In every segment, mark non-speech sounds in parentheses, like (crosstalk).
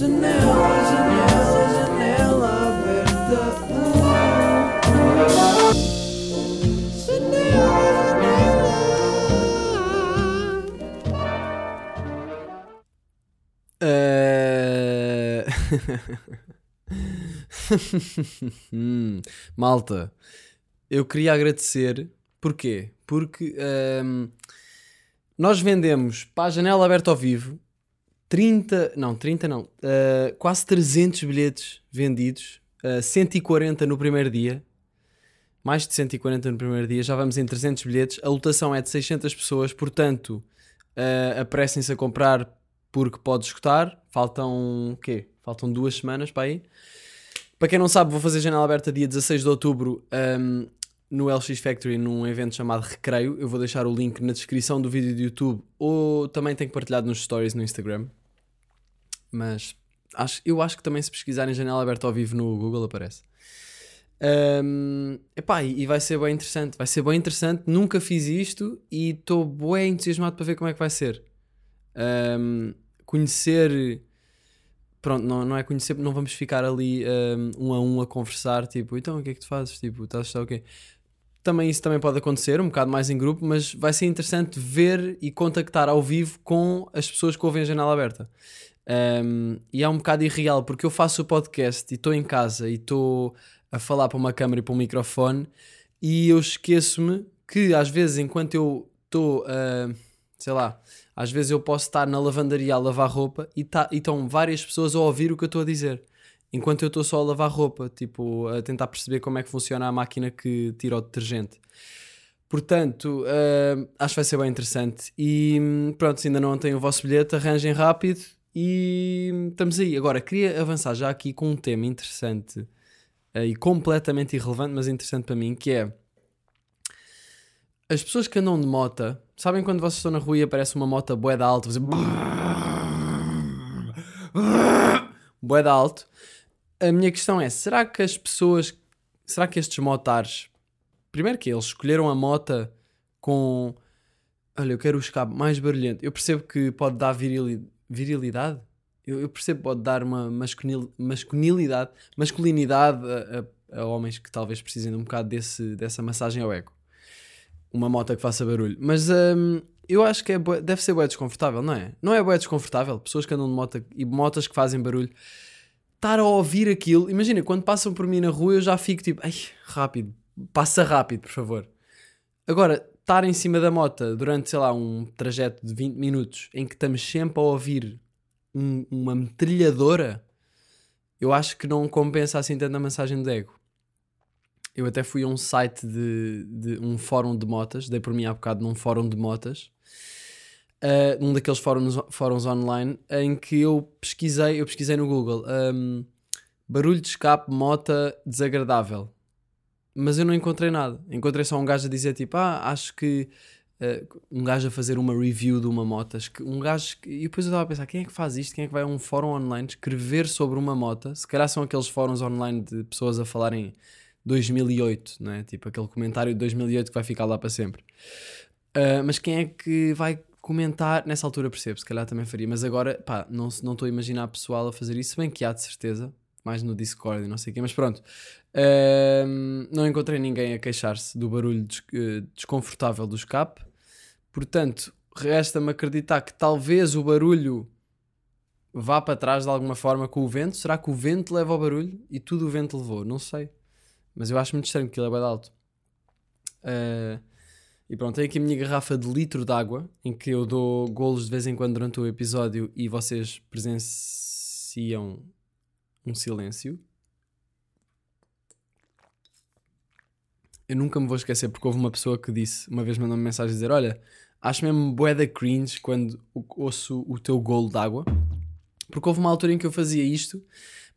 Janela, janela, janela aberta. Eh, Hum, (laughs) Malta, eu queria agradecer. Porquê? Porque ehm, nós vendemos para a janela aberta ao vivo 30, não, 30 não, eh, quase 300 bilhetes vendidos, eh, 140 no primeiro dia, mais de 140 no primeiro dia, já vamos em 300 bilhetes. A lotação é de 600 pessoas, portanto, eh, apressem-se a comprar porque pode esgotar. Faltam quê? Faltam duas semanas para aí. Para quem não sabe, vou fazer janela aberta dia 16 de outubro um, no LX Factory num evento chamado Recreio. Eu vou deixar o link na descrição do vídeo do YouTube ou também tenho partilhado nos stories no Instagram. Mas acho, eu acho que também se pesquisarem janela aberta ao vivo no Google aparece. Um, epá, e vai ser bem interessante. Vai ser bem interessante. Nunca fiz isto e estou bem entusiasmado para ver como é que vai ser. Um, conhecer pronto, não, não é conhecer, não vamos ficar ali um, um a um a conversar, tipo, então o que é que tu fazes? Tipo, estás a estar o quê? Também isso também pode acontecer, um bocado mais em grupo, mas vai ser interessante ver e contactar ao vivo com as pessoas que ouvem a janela aberta. Um, e é um bocado irreal, porque eu faço o podcast e estou em casa e estou a falar para uma câmera e para um microfone e eu esqueço-me que às vezes enquanto eu estou a, sei lá, às vezes eu posso estar na lavandaria a lavar roupa e, tá, estão várias pessoas a ouvir o que eu estou a dizer. Enquanto eu estou só a lavar roupa, tipo, a tentar perceber como é que funciona a máquina que tira o detergente. Portanto, ah, acho que vai ser bem interessante. E hum, pronto, se ainda não têm o vosso bilhete, arranjem rápido e estamos aí. Agora, queria avançar já aqui com um tema interessante ah, e completamente irrelevante, mas interessante para mim, que é as pessoas que andam de mota, sabem quando vocês estão na rua e aparece uma moto bué da alto, fazer bué alto. A minha questão é, será que as pessoas, será que estes motares, primeiro que eles escolheram a mota com, olha, eu quero o escape mais barulhento. Eu percebo que pode dar virili- virilidade. Eu, eu percebo pode dar uma masculinil- masculinidade, masculinidade a, a- a homens que talvez precisem de um bocado desse, dessa massagem ao ego uma moto que faça barulho. Mas hum, eu acho que é bué- deve ser bué desconfortável, não é? Não é bué desconfortável? Pessoas que andam de moto e motas que fazem barulho. Estar a ouvir aquilo. Imagina, quando passam por mim na rua eu já fico tipo, ai, rápido. Passa rápido, por favor. Agora, estar em cima da moto durante, sei lá, um trajeto de 20 minutos em que estamos sempre a ouvir um- uma metralhadora, eu acho que não compensa assim tanto a massagem de ego. Eu até fui a um site de, de um fórum de motas, dei por mim há bocado num fórum de motas, uh, num daqueles fóruns, fóruns online, em que eu pesquisei, eu pesquisei no Google, um, barulho de escape, mota desagradável. Mas eu não encontrei nada. Encontrei só um gajo a dizer tipo, ah, acho que uh, um gajo a fazer uma review de uma moto. Um gajo que... E depois eu estava a pensar, quem é que faz isto? Quem é que vai a um fórum online escrever sobre uma moto? Se calhar são aqueles fóruns online de pessoas a falarem 2008, não é? Tipo aquele comentário de 2008 que vai ficar lá para sempre. Uh, mas quem é que vai comentar? Nessa altura percebo, se calhar também faria, mas agora, pá, não se- não estou a imaginar pessoal a fazer isso, bem que há de certeza, mais no Discord e não sei o quê, mas pronto. Não encontrei ninguém a queixar-se do barulho des- eh, desconfortável do escape, portanto, resta-me acreditar que talvez o barulho vá para trás de alguma forma com o vento. Será que o vento leva ao barulho e tudo o vento levou? Não sei. Mas eu acho muito estranho que ele é bem alto. Uh, e pronto, tenho aqui a minha garrafa de litro de água em que eu dou golos de vez em quando durante o episódio e vocês presenciam um silêncio. Eu nunca me vou esquecer porque houve uma pessoa que disse, uma vez mandou-me mensagem a dizer: Olha, acho mesmo bué da cringe quando ouço o teu golo de água. Porque houve uma altura em que eu fazia isto.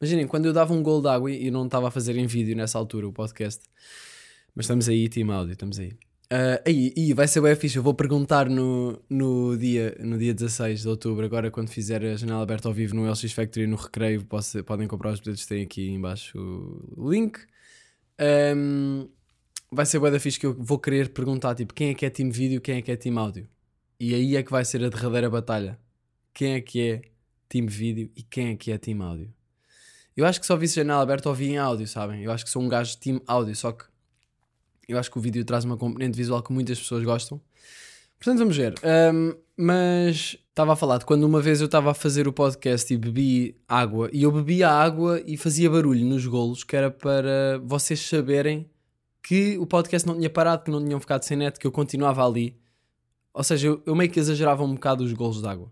Imaginem, quando eu dava um golo de água e não estava a fazer em vídeo nessa altura o podcast. Mas estamos aí, team áudio, estamos aí. Ah, aí, e vai ser bem fixe. Eu vou perguntar no, no, dia, no dia 16 de outubro, agora quando fizer a janela aberta ao vivo no LX Factory no Recreio, posso- podem comprar os bilhetes, tem aqui em baixo o link. Ahm, vai ser bué da fixe que eu vou querer perguntar tipo, quem é que é time vídeo, quem é que é time áudio. E aí é que vai ser a derradeira batalha. Quem é que é time vídeo e quem é que é time áudio. Eu acho que só vi janela aberta ou vi em áudio, sabem? Eu acho que sou um gajo de time áudio, só que eu acho que o vídeo traz uma componente visual que muitas pessoas gostam. Portanto, vamos ver. Um, mas estava a falar de quando uma vez eu estava a fazer o podcast e bebi água, e eu bebia água e fazia barulho nos golos, que era para vocês saberem que o podcast não tinha parado, que não tinham ficado sem net, que eu continuava ali. Ou seja, eu, eu meio que exagerava um bocado os golos de água.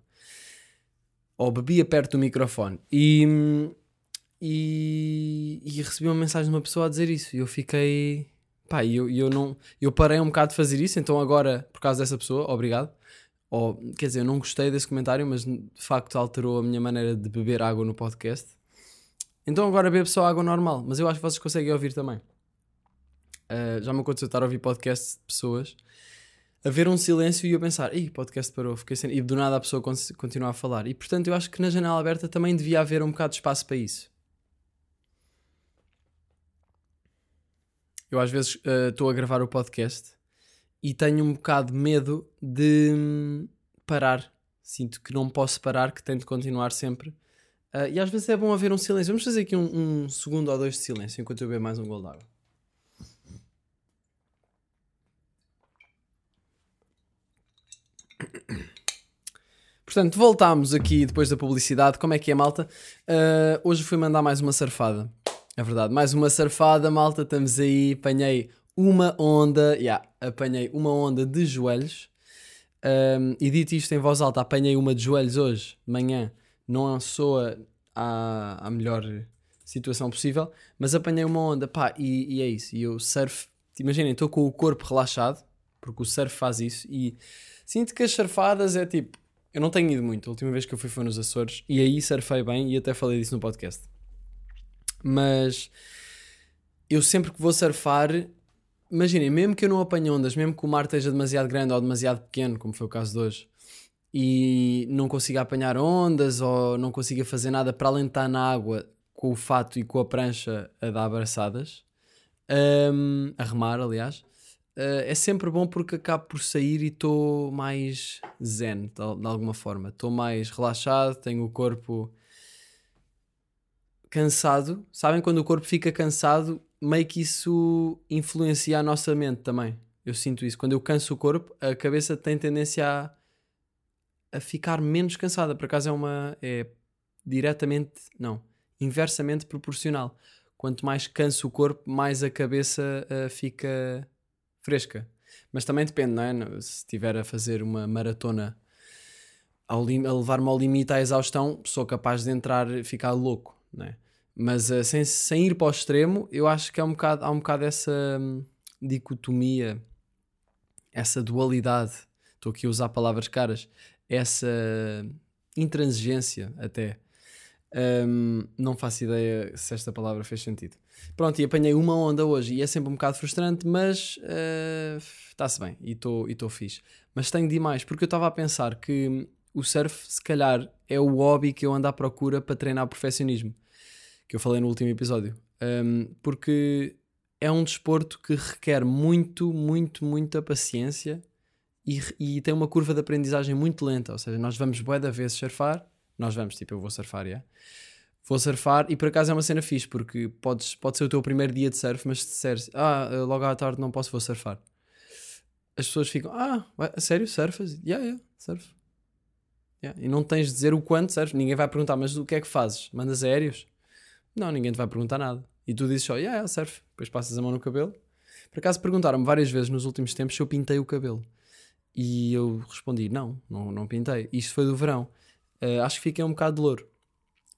Ou bebia perto do microfone. E, e, e recebi uma mensagem de uma pessoa a dizer isso. E eu fiquei. Pá, e eu, eu não. Eu parei um bocado de fazer isso, então agora, por causa dessa pessoa, obrigado. Ou, quer dizer, eu não gostei desse comentário, mas de facto alterou a minha maneira de beber água no podcast. Então agora bebo só água normal, mas eu acho que vocês conseguem ouvir também. Uh, já me aconteceu estar a ouvir podcasts de pessoas a ver um silêncio e eu pensar, ih, podcast parou, fiquei sem... e do nada a pessoa con- continua a falar. E portanto eu acho que na janela aberta também devia haver um bocado de espaço para isso. Eu às vezes uh, estou a gravar o podcast e tenho um bocado de medo de hum, parar. Sinto que não posso parar, que tenho de continuar sempre. Uh, e às vezes é bom haver um silêncio. Vamos fazer aqui um, um segundo ou dois de silêncio enquanto eu bebo mais um gol de água. Portanto, voltámos aqui depois da publicidade. Como é que é, malta? Uh, hoje fui mandar mais uma surfada. É verdade, mais uma surfada, malta. Estamos aí. Apanhei uma onda. Yeah, apanhei uma onda de joelhos. Um, e dito isto em voz alta, apanhei uma de joelhos hoje, de manhã. Não soa à, melhor situação possível, mas apanhei uma onda, pá, e, e é isso. E eu surf, imaginem, estou com o corpo relaxado, porque o surf faz isso, e sinto que as surfadas é tipo, eu não tenho ido muito, a última vez que eu fui foi nos Açores, e aí surfei bem, e até falei disso no podcast. Mas eu sempre que vou surfar, imaginem, mesmo que eu não apanhe ondas, mesmo que o mar esteja demasiado grande ou demasiado pequeno, como foi o caso de hoje, e não consiga apanhar ondas ou não consiga fazer nada para estar na água com o fato e com a prancha a dar abraçadas, um, a remar, aliás, uh, é sempre bom porque acabo por sair e estou mais zen, de alguma forma. Estou mais relaxado, tenho o corpo cansado. Sabem quando o corpo fica cansado, meio que isso influencia a nossa mente também. Eu sinto isso. Quando eu canso o corpo, a cabeça tem tendência a, a ficar menos cansada. Por acaso é uma. É diretamente. Não. Inversamente proporcional. Quanto mais canso o corpo, mais a cabeça uh, fica fresca. Mas também depende, não é? Se estiver a fazer uma maratona ao a levar-me ao limite à exaustão, sou capaz de entrar, ficar louco, não é? Mas uh, sem, sem ir para o extremo, eu acho que é um bocado, há um bocado essa hum, dicotomia, essa dualidade. Estou aqui a usar palavras caras, essa intransigência até. Um, não faço ideia se esta palavra fez sentido. Pronto, e apanhei uma onda hoje e é sempre um bocado frustrante, mas está-se bem e estou fixe. Mas tenho de ir mais, porque eu estava a pensar que o surf, se calhar, é o hobby que eu ando à procura para treinar perfeccionismo, que eu falei no último episódio. Um, porque é um desporto que requer muito, muito, muita paciência e, e tem uma curva de aprendizagem muito lenta. Ou seja, nós vamos bué da vezes surfar, nós vamos, tipo, eu vou surfar, yeah. vou surfar e por acaso é uma cena fixe, porque podes, pode ser o teu primeiro dia de surf, mas se disseres, ah, logo à tarde não posso, vou surfar. As pessoas ficam, ah, a sério, surfas? Yeah, yeah, surf. Yeah. E não tens de dizer o quanto surfas, ninguém vai perguntar, mas o que é que fazes? Mandas aéreos? Não, ninguém te vai perguntar nada. E tu dizes só, yeah, yeah, surf. Depois passas a mão no cabelo. Por acaso perguntaram-me várias vezes nos últimos tempos se eu pintei o cabelo. E eu respondi, não, não, não pintei. Isto foi do verão. Uh, acho que fiquei um bocado de louro.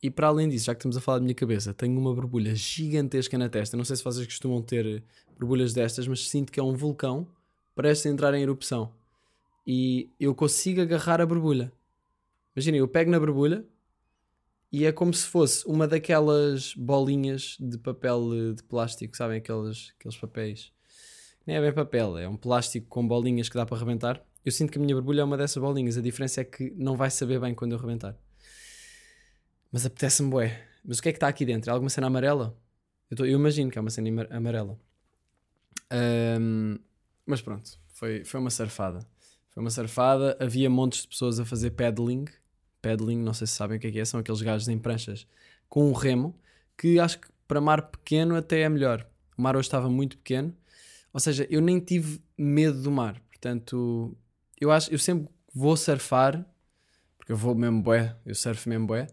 E para além disso, já que estamos a falar da minha cabeça, tenho uma borbulha gigantesca na testa. Não sei se vocês costumam ter borbulhas destas, mas sinto que é um vulcão prestes a entrar em erupção. E eu consigo agarrar a borbulha. Imaginem, eu pego na borbulha e é como se fosse uma daquelas bolinhas de papel de plástico, sabem? Aqueles, aqueles papéis. Nem é bem papel, é um plástico com bolinhas que dá para arrebentar. Eu sinto que a minha borbulha é uma dessas bolinhas. A diferença é que não vai saber bem quando eu arrebentar. Mas apetece-me bué. Mas o que é que está aqui dentro? É alguma cena amarela? Eu, tô, eu imagino que é uma cena amarela. Um, mas pronto, foi, foi uma surfada. Foi uma surfada. Havia montes de pessoas a fazer paddling, paddling, não sei se sabem o que é que é, são aqueles gajos em pranchas com um remo, que acho que para mar pequeno até é melhor. O mar hoje estava muito pequeno, ou seja, eu nem tive medo do mar. Portanto, eu acho, eu sempre vou surfar, porque eu vou mesmo bué, eu surfo mesmo bué,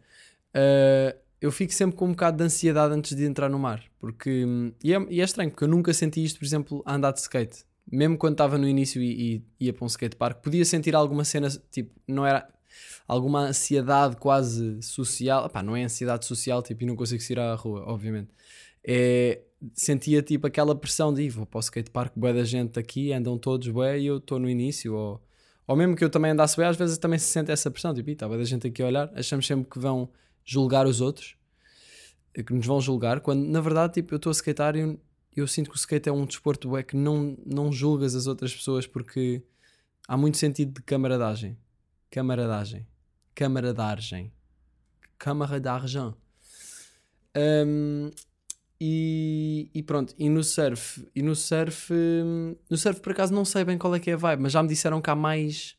uh, eu fico sempre com um bocado de ansiedade antes de entrar no mar. Porque, e é, e é estranho, porque eu nunca senti isto, por exemplo, a andar de skate. Mesmo quando estava no início e, e ia para um skatepark, podia sentir alguma cena, tipo, não era alguma ansiedade quase social. Epá, não é ansiedade social, tipo, e não consigo sair à rua, obviamente. É, sentia tipo aquela pressão de vou para o skatepark, bué da gente aqui, andam todos bué e eu estou no início. Ou, ou mesmo que eu também andasse bué, às vezes também se sente essa pressão, tipo, está bué da gente aqui a olhar, achamos sempre que vão julgar os outros, que nos vão julgar, quando na verdade tipo, eu estou a skatear e eu, eu, sinto que o skate é um desporto bué que não, não julgas as outras pessoas porque há muito sentido de camaradagem. Camaradagem. Camaradagem. Camaradagem. Um, e, e, pronto, e no surf, e no surf, no surf por acaso não sei bem qual é que é a vibe, mas já me disseram que há mais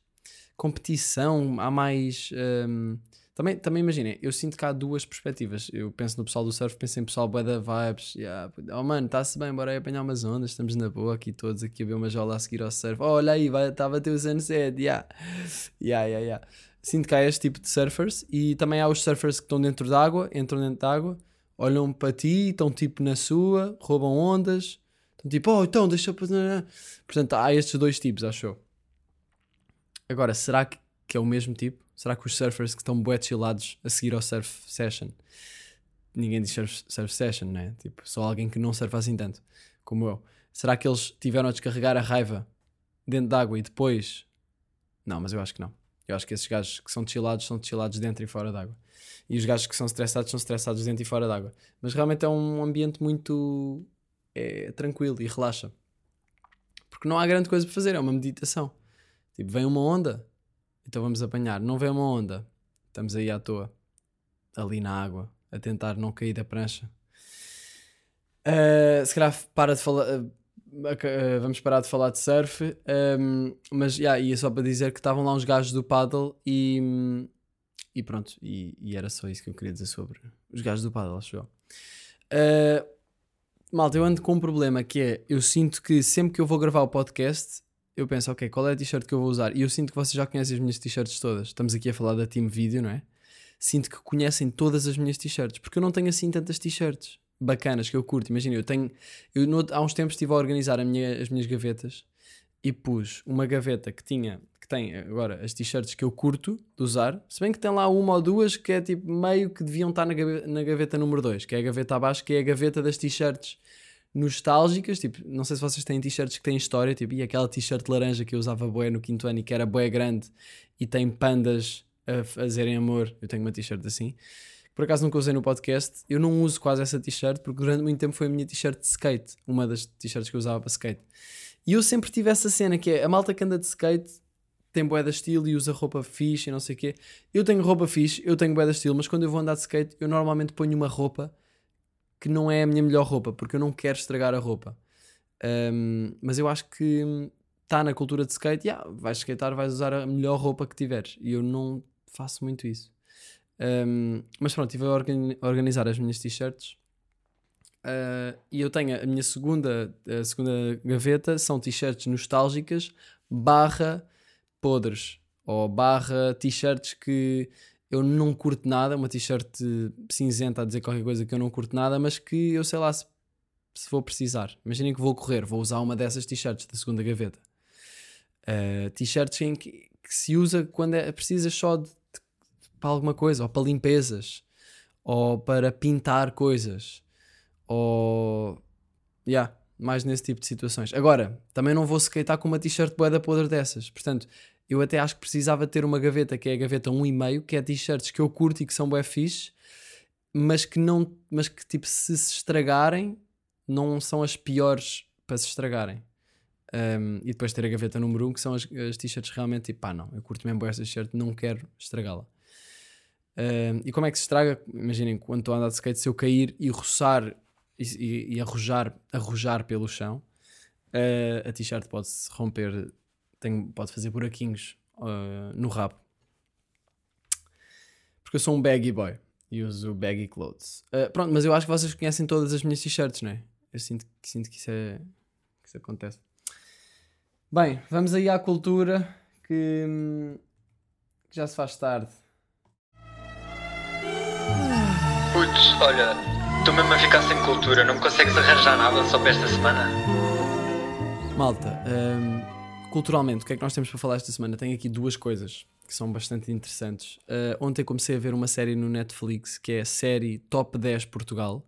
competição, há mais. Um, também, também imaginem, eu sinto que há duas perspectivas. Eu penso no pessoal do surf, penso em pessoal bué da vibes. Yeah, oh mano, está-se bem, bora aí apanhar umas ondas, estamos na boa aqui todos, aqui a ver uma jola a seguir ao surf. Oh, olha aí, vai, está a bater o sunset, yeah. Yeah, yeah, yeah. Sinto que há este tipo de surfers e também há os surfers que estão dentro d'água, entram dentro d'água olham para ti, estão tipo na sua, roubam ondas, estão tipo, oh, então deixa eu. Portanto, há estes dois tipos, acho eu. Agora, será que é o mesmo tipo? Será que os surfers que estão bué chillados a seguir ao surf session, ninguém diz surf, surf session, né? Tipo, só alguém que não surfa assim tanto, como eu. Será que eles tiveram a descarregar a raiva dentro d'água e depois. Não, mas eu acho que não. Eu acho que esses gajos que são chillados são chillados dentro e fora d'água. E os gajos que são estressados são estressados dentro e fora d'água. Mas realmente é um ambiente muito é, tranquilo e relaxa. Porque não há grande coisa para fazer, é uma meditação. Tipo, vem uma onda, então vamos apanhar. Não vem uma onda, estamos aí à toa, ali na água, a tentar não cair da prancha. Uh, se calhar para de falar. Uh, uh, vamos parar de falar de surf, um, mas yeah, ia só para dizer que estavam lá uns gajos do paddle e, e pronto, e, e, era só isso que eu queria dizer sobre os gajos do paddle, acho eu. Uh, malta, eu ando com um problema que é, eu sinto que sempre que eu vou gravar o podcast, eu penso, ok, qual é a t-shirt que eu vou usar? E eu sinto que vocês já conhecem as minhas t-shirts todas. Estamos aqui a falar da Team Video, não é? Sinto que conhecem todas as minhas t-shirts, porque eu não tenho assim tantas t-shirts bacanas que eu curto. Imagina, eu tenho. Eu no, há uns tempos estive a organizar a minha, as minhas gavetas e pus uma gaveta que tinha tem agora as t-shirts que eu curto de usar, se bem que tem lá uma ou duas que é tipo meio que deviam estar na gaveta, na gaveta número 2, que é a gaveta abaixo, que é a gaveta das t-shirts nostálgicas, tipo, não sei se vocês têm t-shirts que têm história, tipo, e aquela t-shirt laranja que eu usava boé no quinto ano e que era boé grande e tem pandas a fazerem amor, eu tenho uma t-shirt assim, por acaso nunca usei no podcast, eu não uso quase essa t-shirt porque durante muito tempo foi a minha t-shirt de skate, uma das t-shirts que eu usava para skate. E eu sempre tive essa cena que é a malta que anda de skate tem bué de estilo e usa roupa fixe e não sei o quê. Eu tenho roupa fixe, eu tenho bué de estilo, mas quando eu vou andar de skate, eu normalmente ponho uma roupa que não é a minha melhor roupa, porque eu não quero estragar a roupa. Um, mas eu acho que está na cultura de skate, yeah, vais skatear, vais usar a melhor roupa que tiveres. E eu não faço muito isso. Um, mas pronto, estive a organizar as minhas t-shirts. Uh, e eu tenho a minha segunda, a segunda gaveta, são t-shirts nostálgicas barra podres ou barra t-shirts que eu não curto nada, uma t-shirt cinzenta a dizer qualquer coisa que eu não curto nada, mas que eu sei lá se, se vou precisar. Imaginem que vou correr, vou usar uma dessas t-shirts da segunda gaveta. Uh, t-shirts que, que, se usa quando é, precisas só de, de, para alguma coisa, ou para limpezas, ou para pintar coisas, ou. Yeah, mais nesse tipo de situações. Agora, também não vou skatear com uma t-shirt boeda podre dessas. Portanto, eu até acho que precisava ter uma gaveta que é a gaveta 1,5, que é t-shirts que eu curto e que são bué fixe, mas que não, mas que tipo, se se estragarem, não são as piores para se estragarem. Um, e depois ter a gaveta número 1, um, que são as, as t-shirts realmente tipo, pá, não, eu curto mesmo esta t-shirt, não quero estragá-la. Um, e como é que se estraga? Imaginem, quando estou a andar de skate, se eu cair e roçar e, e, e arrojar, arrojar pelo chão, uh, a t-shirt pode-se romper tem, pode fazer buraquinhos uh, no rabo. Porque eu sou um baggy boy e uso baggy clothes. Uh, pronto, mas eu acho que vocês conhecem todas as minhas t-shirts, não é? Eu sinto, sinto que, isso é, que isso acontece. Bem, vamos aí à cultura que, hum, que já se faz tarde. Putz, olha, estou mesmo a ficar sem cultura, não me consegues arranjar nada só para esta semana? Malta, hum, culturalmente, o que é que nós temos para falar esta semana? Tenho aqui duas coisas que são bastante interessantes. Uh, ontem comecei a ver uma série no Netflix que é a série Top 10 Portugal.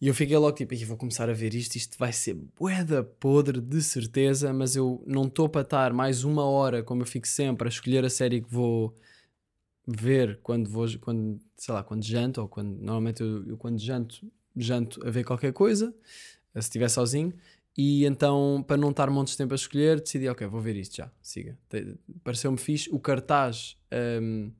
E eu fiquei logo tipo, "Ih, vou começar a ver isto, isto vai ser bué podre, de certeza, mas eu não estou para estar mais uma hora, como eu fico sempre, a escolher a série que vou ver quando vou, quando, sei lá, quando janto, ou quando, normalmente eu, eu quando janto, janto a ver qualquer coisa, se estiver sozinho, e então, para não estar montes de tempo a escolher, decidi, ok, vou ver isto já, siga. Pareceu-me fixe, o cartaz hum,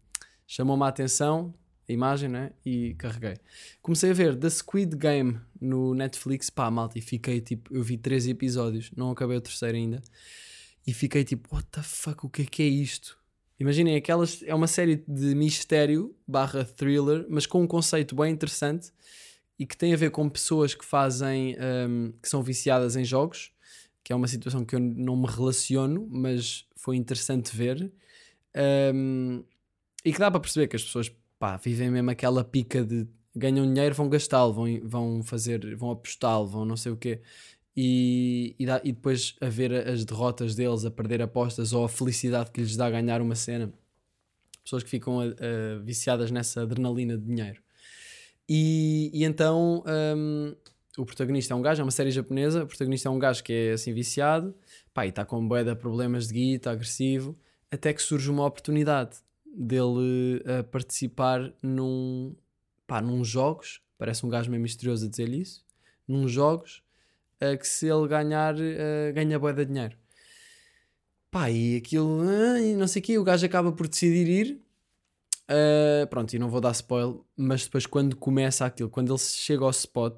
chamou-me a atenção, a imagem, né? E carreguei. Comecei a ver The Squid Game no Netflix, pá, malta, e fiquei tipo, eu vi três episódios, não acabei o terceiro ainda, e fiquei tipo, what the fuck, o que é que é isto? Imaginem, aquelas, é uma série de mistério barra thriller, mas com um conceito bem interessante e que tem a ver com pessoas que fazem, hum, que são viciadas em jogos, que é uma situação que eu não me relaciono, mas foi interessante ver. Hum, e que dá para perceber que as pessoas pá, vivem mesmo aquela pica de ganham dinheiro, vão gastá-lo, vão, vão fazer, vão apostá-lo, vão não sei o quê. E, e, dá- e depois a ver as derrotas deles, a perder apostas ou a felicidade que lhes dá ganhar uma cena. Pessoas que ficam ah, viciadas nessa adrenalina de dinheiro. E, e então hum, o protagonista é um gajo, é uma série japonesa. O protagonista é um gajo que é assim viciado, pá, e está com bué de problemas de guita, agressivo, até que surge uma oportunidade dele a participar num, pá, num jogos. Parece um gajo meio misterioso a dizer isso. Num jogos a que se ele ganhar, eh, ganha bué de dinheiro. Pá, e aquilo, ah, e não sei o quê, o gajo acaba por decidir ir. Uh, pronto, e não vou dar spoiler, mas depois quando começa aquilo, quando ele chega ao spot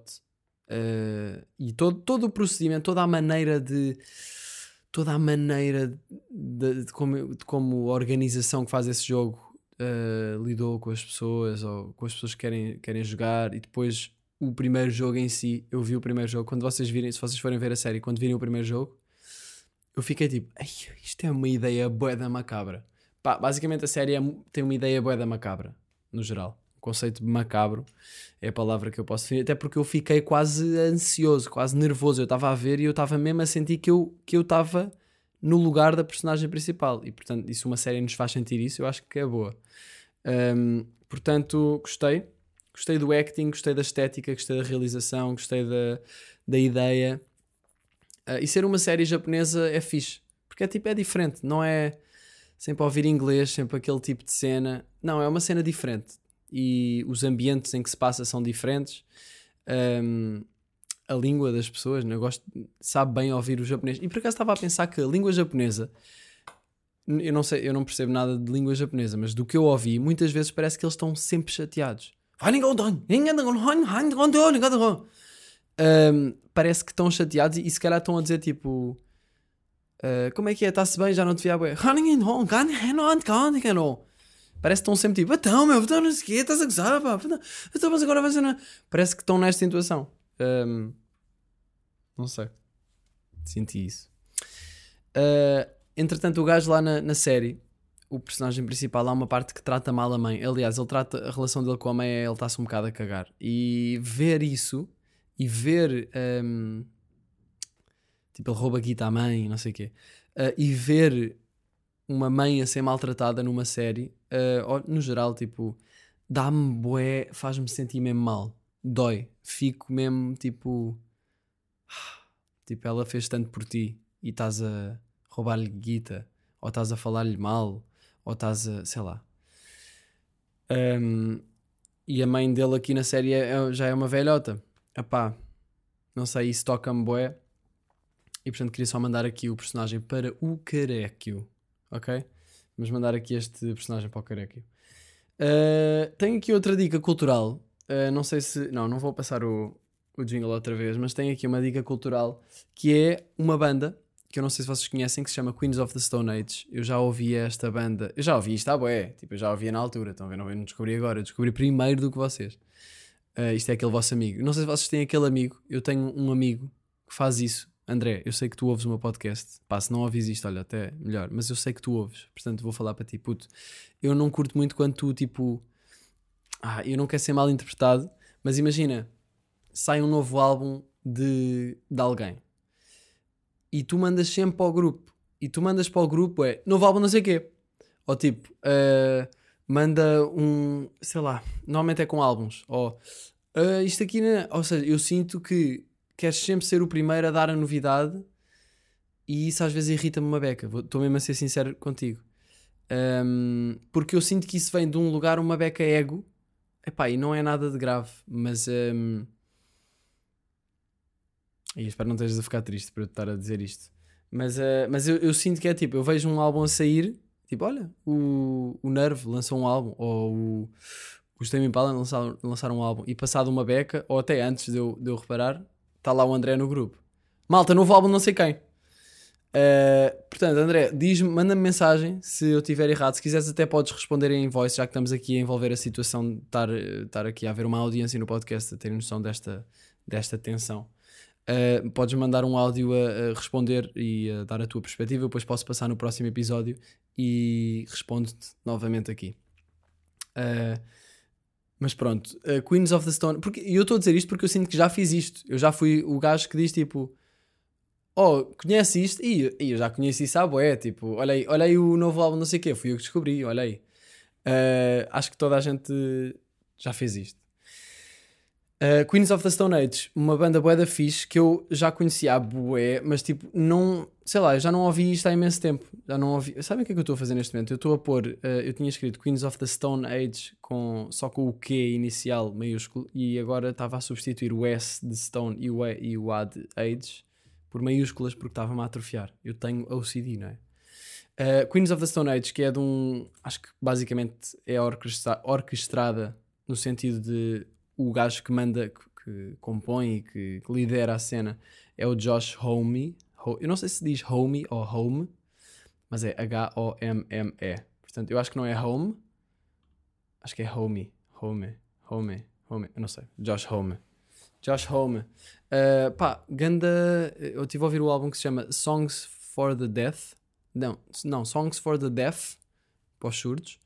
uh, e todo, todo o procedimento, toda a maneira de toda a maneira de, de como, de como a organização que faz esse jogo uh, lidou com as pessoas ou com as pessoas que querem, querem jogar e depois o primeiro jogo em si, eu vi o primeiro jogo, quando vocês virem, se vocês forem ver a série, quando virem o primeiro jogo, eu fiquei tipo, "Ei, isto é uma ideia bué da macabra. Pá, basicamente a série é tem uma ideia bué da macabra, no geral. O conceito macabro é a palavra que eu posso definir, até porque eu fiquei quase ansioso, quase nervoso. Eu estava a ver e eu estava mesmo a sentir que eu que eu estava no lugar da personagem principal. E portanto, isso uma série nos faz sentir isso, eu acho que é boa. Hum, portanto, gostei. Gostei do acting, gostei da estética, gostei da realização, gostei da, da ideia. Ah, e ser uma série japonesa é fixe. Porque é tipo, é diferente. Não é sempre a ouvir inglês, sempre aquele tipo de cena. Não, é uma cena diferente. E os ambientes em que se passa são diferentes. Ahm, a língua das pessoas, né? eu gosto, sabe bem ouvir o japonês. E por acaso estava a pensar que a língua japonesa, eu não sei, eu não percebo nada de língua japonesa, mas do que eu ouvi, muitas vezes parece que eles estão sempre chateados. Ahm, parece que estão chateados e, e se calhar estão a dizer tipo. Ah, como é que é? Está-se bem? Já não te vi a bué. Parece que estão sempre tipo, então, meu, então não sei o quê, estás a gozar, pá, então, então, mas agora vai ser. na-" Parece que estão nesta intuação. Ahm, não sei. Senti isso. Ah, entretanto, o gajo lá na, na série, o personagem principal, há uma parte que trata mal a mãe. Aliás, ele trata a relação dele com a mãe, é ele está-se um bocado a cagar. E ver isso e ver. ahm, tipo, ele rouba guita à mãe, não sei o quê. Ah, e ver uma mãe a ser maltratada numa série, ó, no geral, tipo, dá-me bué, faz-me sentir mesmo mal. Dói. Fico mesmo, tipo. (sighs) Tipo, ela fez tanto por ti e estás a roubar-lhe guita, ou estás a falar-lhe mal, ou estás a. sei lá. Ahm, e a mãe dele aqui na série é- é- já é uma velhota. Epá, não sei, isso toca-me bué. E portanto queria só mandar aqui o personagem para o Caréquio. Ok? Vamos mandar aqui este personagem para o Caréquio. Uh, tenho aqui outra dica cultural. Uh, não sei se. Não, não vou passar o, o jingle outra vez, mas tenho aqui uma dica cultural que é uma banda que eu não sei se vocês conhecem, que se chama Queens of the Stone Age. Eu já ouvi esta banda. Eu já ouvi isto, ah, bué. Tipo, eu já ouvia na altura. Estão a ver? Não, não descobri agora. Eu descobri primeiro do que vocês. Ah, isto é aquele vosso amigo. Não sei se vocês têm aquele amigo. Eu tenho um amigo que faz isso. André, eu sei que tu ouves o meu podcast. Pá, se não ouvis isto, olha, até melhor. Mas eu sei que tu ouves. Portanto, vou falar para ti, puto. Eu não curto muito quando tu, tipo... Ah, eu não quero ser mal interpretado. Mas imagina, sai um novo álbum de, de alguém e tu mandas sempre para o grupo e tu mandas para o grupo é novo álbum não sei o quê ou tipo uh, manda um sei lá normalmente é com álbuns ou uh, isto aqui né? ou seja eu sinto que queres sempre ser o primeiro a dar a novidade e isso às vezes irrita-me uma beca estou mesmo a ser sincero contigo um, porque eu sinto que isso vem de um lugar uma beca ego Epá, e não é nada de grave mas um, e espero não estejas a ficar triste por eu estar a dizer isto. Mas, uh, mas eu, eu, sinto que é tipo, eu vejo um álbum a sair, tipo, olha, o, o Nerve lançou um álbum, ou o, os Tame Impala lançaram, lançaram um álbum, e passado uma beca, ou até antes de eu, de eu reparar, está lá o André no grupo. Malta, novo álbum não sei quem. Uh, portanto, André, diz manda-me mensagem se eu estiver errado. Se quiseres, até podes responder em voice, já que estamos aqui a envolver a situação de estar, estar aqui a haver uma audiência no podcast, a ter noção desta, desta tensão. Uh, podes mandar um áudio a, a, responder e a dar a tua perspectiva. Eu depois posso passar no próximo episódio e respondo-te novamente aqui. Uh, mas pronto, uh, Queens of the Stone. Porque, eu estou a dizer isto porque eu sinto que já fiz isto. Eu já fui o gajo que diz tipo: Oh, conhece isto? E, e eu já conheci isso à boé. Tipo, olha aí, o novo álbum, não sei o quê. Fui eu que descobri, olha aí. acho que toda a gente já fez isto. Uh, Queens of the Stone Age, uma banda bué da fixe que eu já conhecia a bué, mas tipo, não, sei lá, eu já não ouvi isto há imenso tempo. Já não ouvi. Sabem o que é que eu estou a fazer neste momento? Eu estou a pôr, uh, eu tinha escrito Queens of the Stone Age com, só com o Q inicial maiúsculo e agora estava a substituir o S de Stone e o, e, e o A de Age por maiúsculas porque estava-me a atrofiar. Eu tenho OCD, não é? Uh, Queens of the Stone Age, que é de um. Acho que basicamente é orquestra, orquestrada no sentido de o gajo que manda, que, que compõe e que, que, lidera a cena é o Josh Homme. Eu não sei se diz Homie ou Home, mas é H-O-M-M-E. Portanto, eu acho que não é Home, acho que é Homie. Home, Home, Home, eu não sei. Josh Home. Josh Home. Uh, pá, ganda. Eu estive a ouvir o álbum que se chama Songs for the Death. Não, não Songs for the Deaf, para os surdos.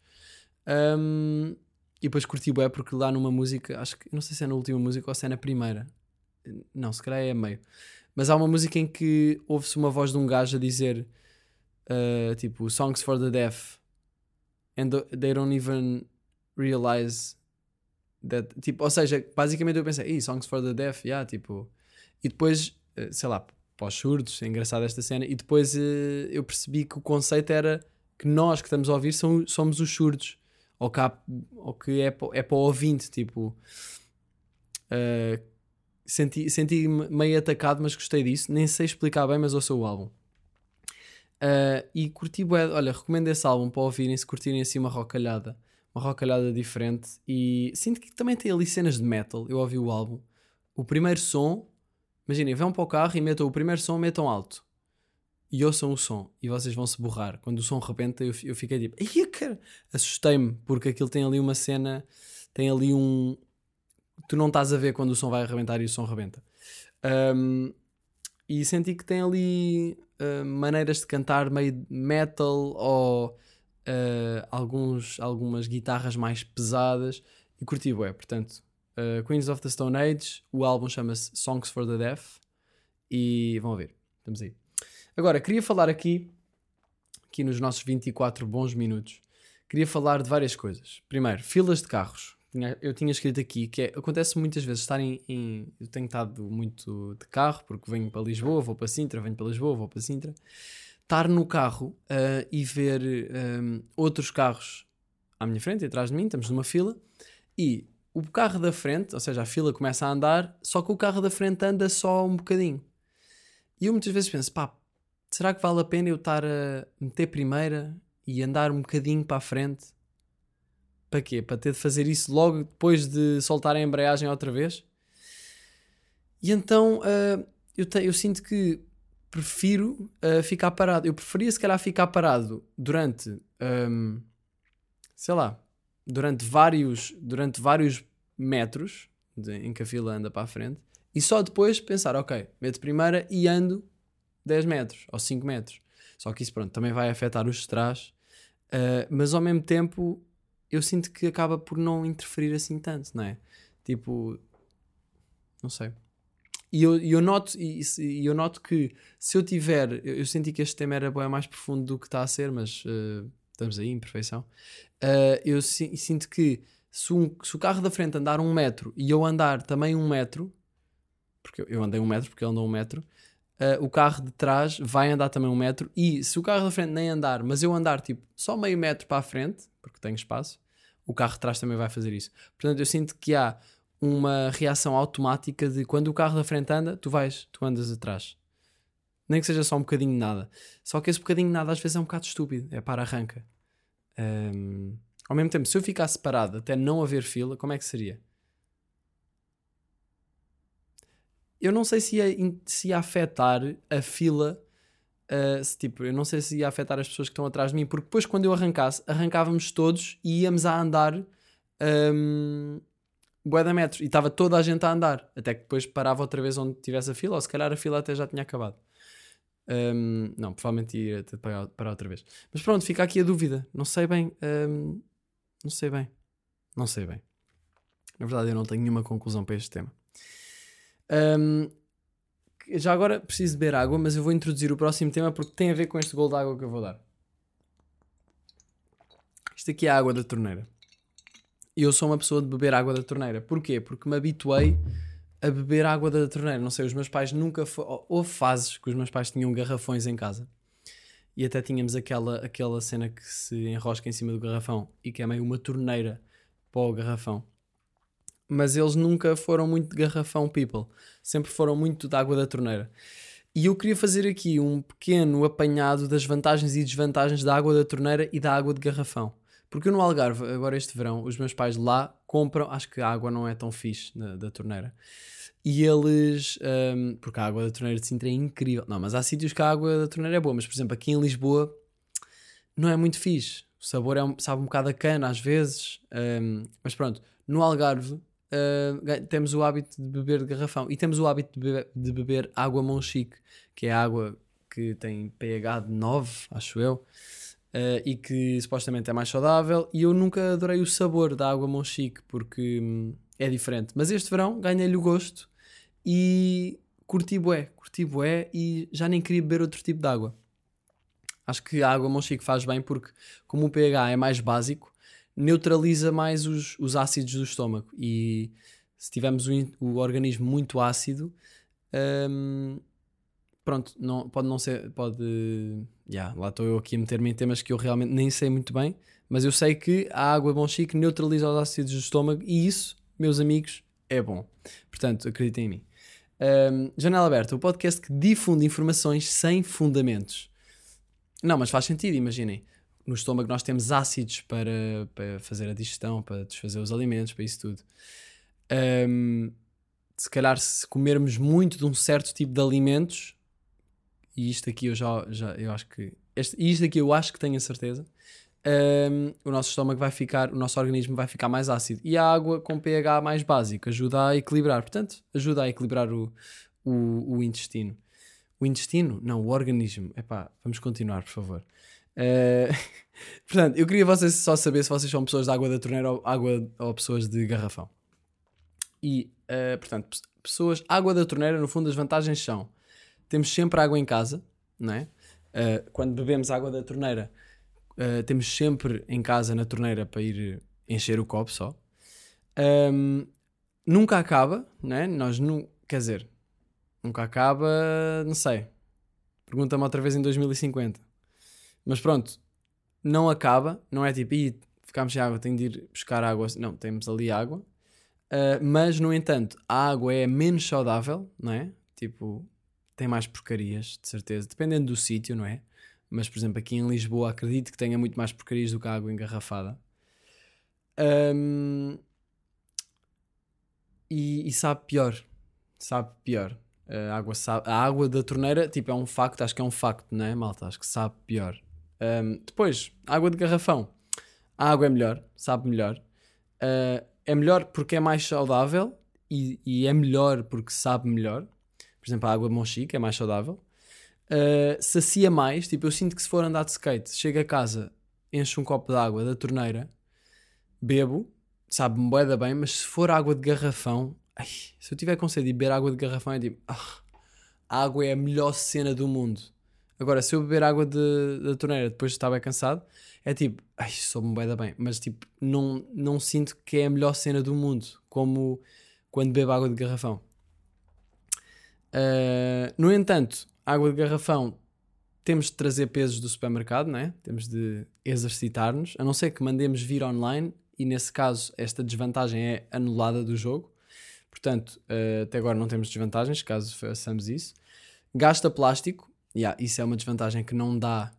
Um, e depois curti bué porque lá numa música, acho que não sei se é na última música ou se é na primeira. Não, se calhar é meio. Mas há uma música em que ouve-se uma voz de um gajo a dizer uh, tipo Songs for the Deaf and they don't even realize that. Tipo, ou seja, basicamente eu pensei, Songs for the Deaf, yeah, tipo. E depois, uh, sei lá, os surdos, é engraçada esta cena. E depois uh, eu percebi que o conceito era que nós que estamos a ouvir somos, somos os surdos ou que, há, ou que é, é para o ouvinte, tipo. Uh, senti, senti-me meio atacado, mas gostei disso. Nem sei explicar bem, mas ouço o álbum. Uh, e curti olha, recomendo esse álbum para ouvirem se curtirem assim uma rocalhada, uma rocalhada diferente. E sinto que também tem ali cenas de metal. Eu ouvi o álbum. O primeiro som, imaginem, vão para o carro e metam o primeiro som, metam alto e ouçam o som e vocês vão se borrar. Quando o som rebenta, eu, eu fiquei tipo, ai, cara, assustei-me, porque aquilo tem ali uma cena, tem ali um. Tu não estás a ver quando o som vai arrebentar e o som rebenta. Um, e senti que tem ali uh, maneiras de cantar meio metal ou uh, alguns, algumas guitarras mais pesadas e curti bué. Portanto, uh, Queens of the Stone Age, o álbum chama-se Songs for the Deaf e vão ver, estamos aí. Agora, queria falar aqui, aqui nos nossos 24 bons minutos, queria falar de várias coisas. Primeiro, filas de carros. Eu tinha escrito aqui que é, acontece muitas vezes estar em, Eu tenho estado muito de carro, porque venho para Lisboa, vou para Sintra, venho para Lisboa, vou para Sintra. Estar no carro uh, e ver um, outros carros à minha frente e atrás de mim, estamos numa fila, e o carro da frente, ou seja, a fila começa a andar, só que o carro da frente anda só um bocadinho. E eu muitas vezes penso, pá, será que vale a pena eu estar a meter primeira e andar um bocadinho para a frente? Para quê? Para ter de fazer isso logo depois de soltar a embreagem outra vez? E então uh, eu, te, eu sinto que prefiro uh, ficar parado. Eu preferia, se calhar, ficar parado durante, um, sei lá, durante vários, durante vários metros de- em que a fila anda para a frente e só depois pensar, ok, meto primeira e ando 10 metros ou 5 metros. Só que isso, pronto, também vai afetar os de trás, uh, mas ao mesmo tempo eu sinto que acaba por não interferir assim tanto, não é? Tipo, não sei. E eu, eu noto, e, e eu noto que se eu tiver, eu, eu senti que este tema era bem mais profundo do que está a ser, mas uh, estamos aí, imperfeição. Uh, eu si- sinto que se, um- se o carro da frente andar um metro e eu andar também um metro, porque eu- eu andei um metro, porque ele andou um metro, uh, o carro de trás vai andar também um metro. E se o carro da frente nem andar, mas eu andar tipo só meio metro para a frente, porque tenho espaço, o carro de trás também vai fazer isso. Portanto, eu sinto que há uma reação automática de quando o carro da frente anda, tu vais, tu andas atrás. Nem que seja só um bocadinho de nada. Só que esse bocadinho de nada às vezes é um bocado estúpido, é para arranca. Ahm, ao mesmo tempo, se eu ficasse parado até não haver fila, como é que seria? Eu não sei se ia, se ia afetar a fila. ah, se, tipo, eu não sei se ia afetar as pessoas que estão atrás de mim, porque depois, quando eu arrancasse, arrancávamos todos e íamos a andar um, bué de metros e estava toda a gente a andar, até que depois parava outra vez onde tivesse a fila, ou se calhar a fila até já tinha acabado. Um, não, provavelmente ia de parar, parar outra vez. Mas pronto, fica aqui a dúvida. Não sei bem. um, não sei bem. Não sei bem. Na verdade, eu não tenho nenhuma conclusão para este tema. Um, já agora preciso beber água, mas eu vou introduzir o próximo tema porque tem a ver com este gol de água que eu vou dar. Isto aqui é a água da torneira. E eu sou uma pessoa de beber água da torneira. Porquê? Porque me habituei a beber água da torneira. Não sei, os meus pais nunca. Houve fases que os meus pais tinham garrafões em casa. E até tínhamos aquela, aquela cena que se enrosca em cima do garrafão e que é meio uma torneira para o garrafão. Mas eles nunca foram muito de garrafão people. Sempre foram muito de água da torneira. E eu queria fazer aqui um pequeno apanhado das vantagens e desvantagens da água da torneira e da água de garrafão. Porque eu no Algarve, agora este verão, os meus pais lá compram, acho que a água não é tão fixe na- da torneira. E eles, hum, porque a água da torneira de Sintra é incrível. Não, mas há sítios que a água da torneira é boa, mas por exemplo aqui em Lisboa não é muito fixe. O sabor é um, sabe um bocado a cana às vezes. hum, mas pronto, no Algarve ga- temos o hábito de beber de garrafão e temos o hábito de beber, de beber água Monchique, que é água que tem pH de 9, acho eu. Uh, e que supostamente é mais saudável. E eu nunca adorei o sabor da água Monchique porque hum, é diferente. Mas este verão ganhei-lhe o gosto e curti bué, curti bué e já nem queria beber outro tipo de água. Acho que a água Monchique faz bem porque, como o pH é mais básico, neutraliza mais os, os ácidos do estômago. E se tivermos o, o organismo muito ácido, hum, pronto, não, pode não ser. Pode. Yeah, lá estou eu aqui a meter-me em temas que eu realmente nem sei muito bem, mas eu sei que a água Bom Chique neutraliza os ácidos do estômago e isso, meus amigos, é bom. Portanto, acreditem em mim. Um, Janela Aberta, o podcast que difunde informações sem fundamentos. Não, mas faz sentido, imaginem. No estômago nós temos ácidos para, para fazer a digestão, para desfazer os alimentos, para isso tudo. Um, se calhar se comermos muito de um certo tipo de alimentos, e isto aqui eu já, já eu acho que este, isto aqui eu acho que tenho a certeza hum, o nosso estômago vai ficar o nosso organismo vai ficar mais ácido e a água com pH mais básico ajuda a equilibrar portanto ajuda a equilibrar o, o, o intestino o intestino? não, o organismo Epá, vamos continuar por favor Eh, (laughs) portanto, eu queria vocês só saber se vocês são pessoas de água da torneira ou, água, ou pessoas de garrafão e, eh, portanto, pe- pessoas, água da torneira, no fundo, as vantagens são: temos sempre água em casa, não é? Eh, quando bebemos água da torneira, temos sempre em casa na torneira para ir encher o copo só. Ahm, nunca acaba, não é? Nós não, quer dizer, nunca acaba, não sei. Pergunta-me outra vez em 2050. Mas pronto, não acaba, não é tipo, "Ih, ficámos sem água, tenho de ir buscar água. Não, temos ali água. Uh, mas, no entanto, a água é menos saudável, não é? Tipo, tem mais porcarias, de certeza, dependendo do sítio, não é? Mas, por exemplo, aqui em Lisboa, acredito que tenha muito mais porcarias do que a água engarrafada. Um, e, e sabe pior, sabe pior. A água, sabe, a água da torneira, tipo, é um facto, acho que é um facto, não é, malta? Acho que sabe pior. Ahm, depois, água de garrafão. A água é melhor, sabe melhor. Ah, é melhor porque é mais saudável e, e é melhor porque sabe melhor. Por exemplo, a água Monchique é mais saudável. Uh, sacia mais, tipo, eu sinto que se for andar de skate, chego a casa, encho um copo de água da torneira, bebo, sabe-me boeda bem, mas se for água de garrafão, ai, se eu tiver com sede de beber água de garrafão, é tipo, ah, a água é a melhor cena do mundo. Agora, se eu beber água de, da torneira depois de estar bem cansado, é tipo, ai, soube-me bué da bem, mas tipo, não, não sinto que é a melhor cena do mundo, como quando bebo água de garrafão. Uh, no entanto, água de garrafão temos de trazer pesos do supermercado, né? temos de exercitar-nos, a não ser que mandemos vir online, e nesse caso esta desvantagem é anulada do jogo. Portanto, uh, até agora não temos desvantagens caso façamos isso. Gasta plástico, yeah, isso é uma desvantagem que não dá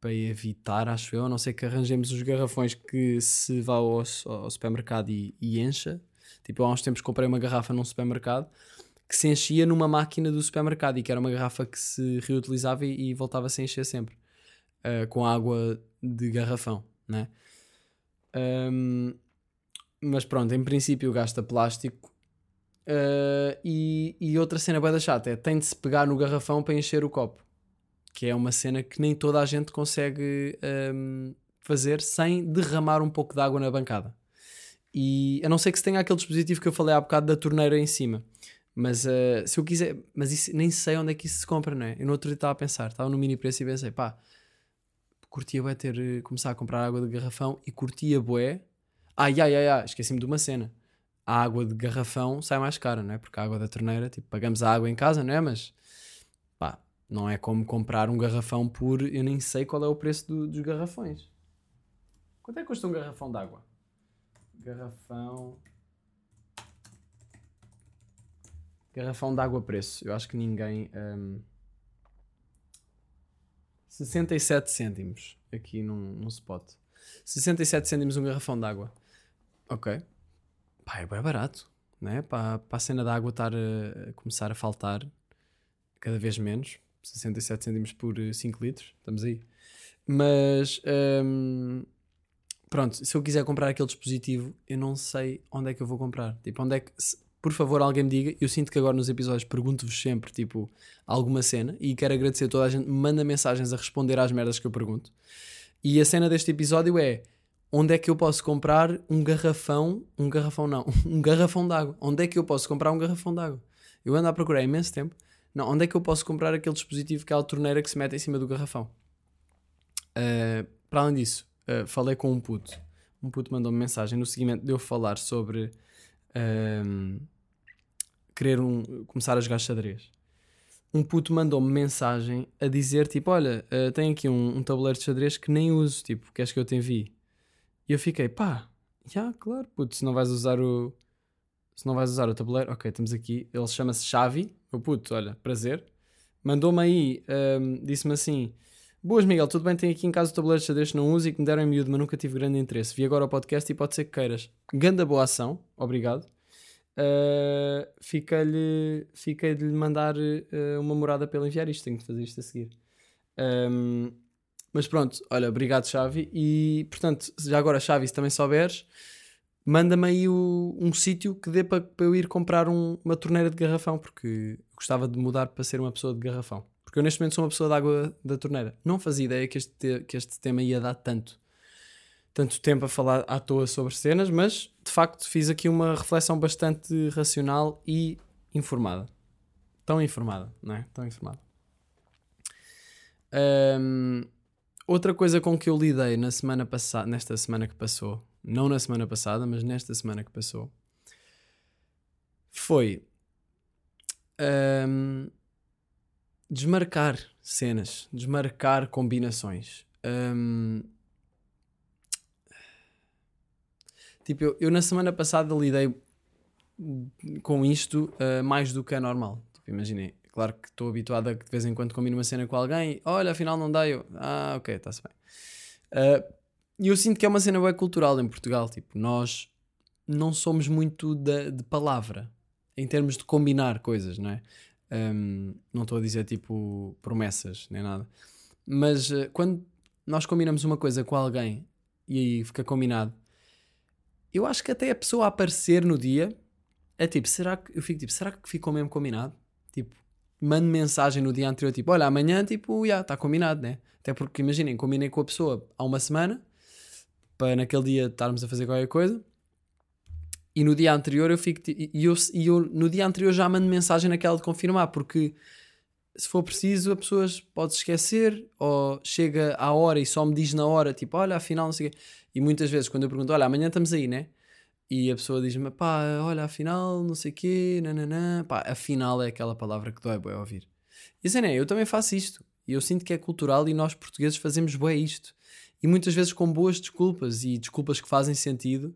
para evitar, acho eu, a não ser que arranjemos os garrafões que se vá ao, ao supermercado e, e encha. Tipo, há uns tempos comprei uma garrafa num supermercado que se enchia numa máquina do supermercado e que era uma garrafa que se reutilizava e, e voltava -se a encher sempre uh, com água de garrafão, né? Um, mas pronto, em princípio gasta plástico. Uh, e, e outra cena bem da chata é tem de se pegar no garrafão para encher o copo, que é uma cena que nem toda a gente consegue um, fazer sem derramar um pouco de água na bancada. E a não ser que se tenha aquele dispositivo que eu falei há bocado da torneira em cima. Mas uh, se eu quiser, mas isso, nem sei onde é que isso se compra, não é? Eu no outro dia estava a pensar, estava no mini preço e pensei, pá, curtia bué ter, eh, começar a comprar água de garrafão e curtia bué. Ai, ai, ai, ai, esqueci-me de uma cena. A água de garrafão sai mais cara, não é? Porque a água da torneira, tipo, pagamos a água em casa, não é? Mas, pá, não é como comprar um garrafão por, eu nem sei qual é o preço do, dos garrafões. Quanto é que custa um garrafão de água? Garrafão... Garrafão de água preço. Eu acho que ninguém. Um, 67 cêntimos aqui num, num spot. 67 cêntimos um garrafão de água. Ok. Pá, é bem barato. Né? Para, para a cena da água estar a, a começar a faltar cada vez menos. 67 cêntimos por 5 litros. Estamos aí. Mas. Um, pronto, se eu quiser comprar aquele dispositivo, eu não sei onde é que eu vou comprar. Tipo, onde é que. Se, por favor, alguém me diga. Eu sinto que agora nos episódios pergunto-vos sempre, tipo, alguma cena e quero agradecer a toda a gente. Manda mensagens a responder às merdas que eu pergunto. E a cena deste episódio é onde é que eu posso comprar um garrafão, um garrafão não, (laughs) um garrafão de água. Onde é que eu posso comprar um garrafão de água? Eu ando a procurar há imenso tempo. Não, onde é que eu posso comprar aquele dispositivo que é a torneira que se mete em cima do garrafão? Uh, para além disso, uh, falei com um puto. Um puto mandou-me mensagem no seguimento de eu falar sobre um, querer um, começar a jogar xadrez. Um puto mandou-me mensagem a dizer tipo, olha, uh, tenho aqui um, um, tabuleiro de xadrez que nem uso, tipo, queres que eu te envie? E eu fiquei, pá, já, yeah, claro, puto, se não vais usar o... Se não vais usar o tabuleiro, ok, estamos aqui. Ele chama-se Xavi, o puto, olha, prazer. Mandou-me aí, um, disse-me assim, Boas, Miguel, tudo bem? Tenho aqui em casa o tabuleiro de xadrez que não uso e que me deram em miúdo, mas nunca tive grande interesse. Vi agora o podcast e pode ser que queiras. Ganda boa ação, obrigado. Uh, Fica-lhe fica de lhe mandar uh, uma morada para ele enviar isto. Tenho de fazer isto a seguir. Um, mas pronto, olha, obrigado, Xavi. E portanto, já agora, Xavi, se também souberes, manda-me aí o, um sítio que dê para, eu ir comprar um, uma torneira de garrafão, porque gostava de mudar para ser uma pessoa de garrafão. Porque eu neste momento sou uma pessoa de água da torneira. Não fazia ideia que este, que este tema ia dar tanto, tanto tempo a falar à toa sobre cenas, mas de facto fiz aqui uma reflexão bastante racional e informada. Tão informada, não é? Tão informada. Um, outra coisa com que eu lidei na semana passada, nesta semana que passou, não na semana passada, mas nesta semana que passou, foi um, desmarcar cenas, desmarcar combinações. Um, tipo, eu, eu, na semana passada lidei com isto uh, mais do que é normal. Tipo, imaginei, claro que estou habituado a que de vez em quando combino uma cena com alguém, olha, afinal não dá, eu, ah, ok, está-se bem. Uh, e eu sinto que é uma cena bem cultural em Portugal, tipo, nós não somos muito de, de palavra em termos de combinar coisas, não é? Um, não estou a dizer tipo promessas nem nada. Mas eh, quando nós combinamos uma coisa com alguém e aí fica combinado, eu acho que até a pessoa aparecer no dia é tipo, será que eu fico tipo, será que ficou mesmo combinado? Tipo, mando mensagem no dia anterior, tipo, olha, amanhã, tipo, já, está combinado, né? Até porque, imaginem, combinei com a pessoa há uma semana para naquele dia estarmos a fazer qualquer coisa e no dia anterior eu fico, e eu, e eu no dia anterior já mando mensagem naquela de confirmar, porque se for preciso a pessoa pode esquecer ou chega à hora e só me diz na hora, tipo, olha, afinal, não sei o quê. E muitas vezes quando eu pergunto, olha, amanhã estamos aí, né? E a pessoa diz-me, pá, olha, afinal, não sei o quê, nananã. Pá, afinal é aquela palavra que dói bué ouvir. E assim, né, eu também faço isto. E eu sinto que é cultural e nós portugueses fazemos bué isto. E muitas vezes com boas desculpas e desculpas que fazem sentido,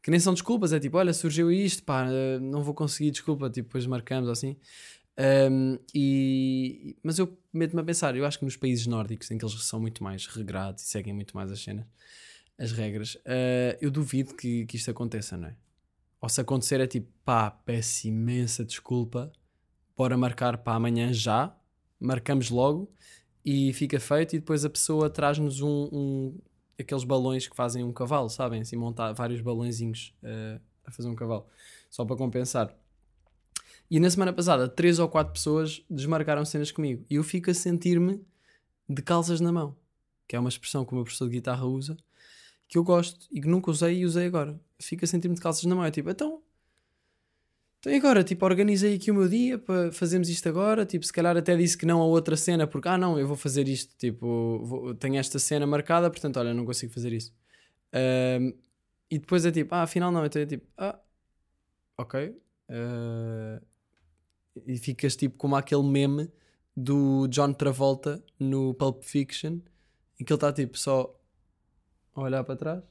que nem são desculpas, é tipo, olha, surgiu isto, pá, não vou conseguir, desculpa, tipo, depois marcamos assim. Um, e, mas eu meto-me a pensar, eu acho que nos países nórdicos, em que eles são muito mais regrados e seguem muito mais as cenas, as regras, uh, eu duvido que, que isto aconteça, não é? Ou se acontecer é tipo, pá, peço imensa desculpa, bora marcar para amanhã já, marcamos logo e fica feito e depois a pessoa traz-nos um, um- aqueles balões que fazem um cavalo, sabem? Assim, montar vários balõezinhos uh, a fazer um cavalo, só para compensar. E na semana passada, três ou quatro pessoas desmarcaram cenas comigo. E eu fico a sentir-me de calças na mão. Que é uma expressão que o meu professor de guitarra usa. Que eu gosto e que nunca usei e usei agora. Fico a sentir-me de calças na mão. É tipo, então... Então agora? Tipo, organizei aqui o meu dia para fazermos isto agora. Tipo, se calhar até disse que não a outra cena. Porque, ah não, eu vou fazer isto. Tipo, vou- tenho esta cena marcada. Portanto, olha, não consigo fazer isso. Ahm, e depois é tipo, ah, afinal não. Então é tipo, ah, ok. Ah, e ficas tipo como aquele meme do John Travolta no Pulp Fiction em que ele está tipo só a olhar para trás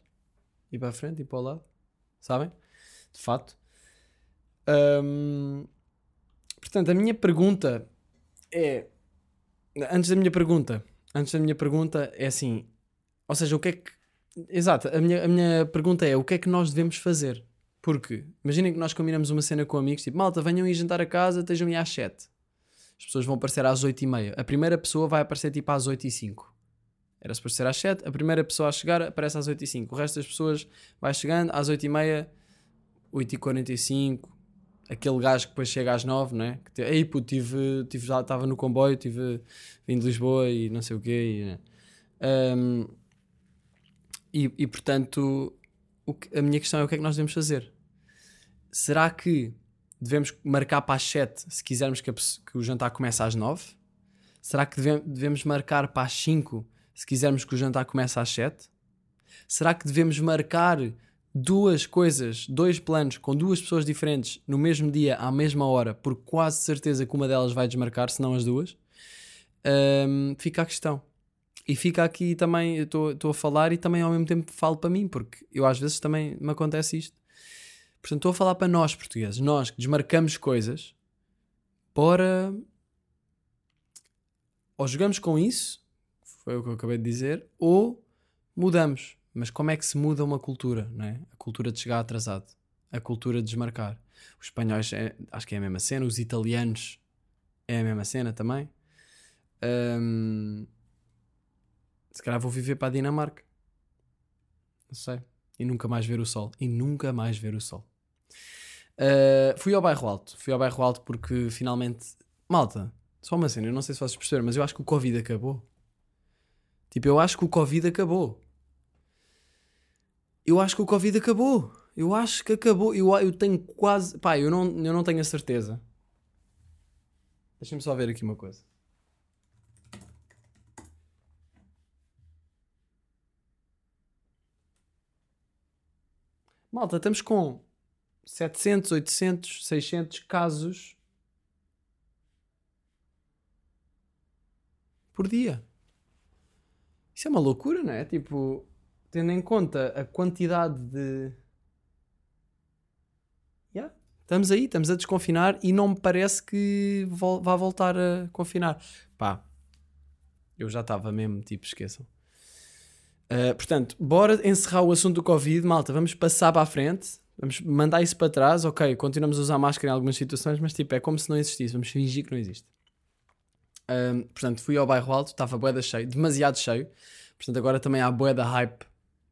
e para a frente e para o lado, sabem? De fato. Portanto, a minha pergunta é antes da minha pergunta, antes da minha pergunta é assim, ou seja, o que é que exato, a minha, a minha pergunta é o que é que nós devemos fazer? Porque imaginem que nós combinamos uma cena com amigos, tipo, malta, venham aí jantar a casa, estejam aí às 7. As pessoas vão aparecer às 8 e meia. A primeira pessoa vai aparecer tipo às 8 e 5. Era suposto ser às 7. A primeira pessoa a chegar aparece às 8 e 5. O resto das pessoas vai chegando às 8 e meia, 8 e 45. Aquele gajo que depois chega às 9, né? Que te, Ei, puto, tive, tive, já estava no comboio, tive vim de Lisboa e não sei o quê. E, né? Ahm, e, e, portanto, o que- a minha questão é o que é que nós devemos fazer? Será que devemos marcar para as 7 se quisermos que, a que o jantar comece às 9? Será que devem- devemos marcar para as 5 se quisermos que o jantar comece às 7? Será que devemos marcar duas coisas, dois planos com duas pessoas diferentes no mesmo dia, à mesma hora, por quase certeza que uma delas vai desmarcar, se não as duas? Ahm, fica a questão. E fica aqui também, eu estou a falar e também ao mesmo tempo falo para mim, porque eu às vezes também me acontece isto. Portanto, estou a falar para nós portugueses, nós que desmarcamos coisas, para. Ou jogamos com isso, foi o que eu acabei de dizer, ou mudamos. Mas como é que se muda uma cultura, não é? A cultura de chegar atrasado, a cultura de desmarcar. Os espanhóis, é- acho que é a mesma cena, os italianos é a mesma cena também. Se calhar vou viver para a Dinamarca. Não sei. E nunca mais ver o sol. E nunca mais ver o sol. Uh, fui ao bairro alto. Fui ao bairro alto porque finalmente. Malta, só uma cena, eu não sei se vocês perceberam, mas eu acho que o Covid acabou. Tipo, eu acho que o Covid acabou. Eu acho que o Covid acabou. Eu acho que acabou. Eu, eu tenho quase. Pá, eu não, eu não tenho a certeza. Deixem-me só ver aqui uma coisa. Malta, estamos com 700, 800, 600 casos por dia. Isso é uma loucura, não é? Tipo, tendo em conta a quantidade de. Yeah. Estamos aí, estamos a desconfinar e não me parece que vol vá voltar a confinar. Pá, eu já estava mesmo, tipo, esqueçam. Uh, portanto, bora encerrar o assunto do Covid, malta. Vamos passar para a frente. Vamos mandar isso para trás, ok, continuamos a usar máscara em algumas situações, mas tipo, é como se não existisse, vamos fingir que não existe. Ahm, portanto, fui ao bairro alto, estava boeda cheio, demasiado cheio. Portanto, agora também há boeda hype,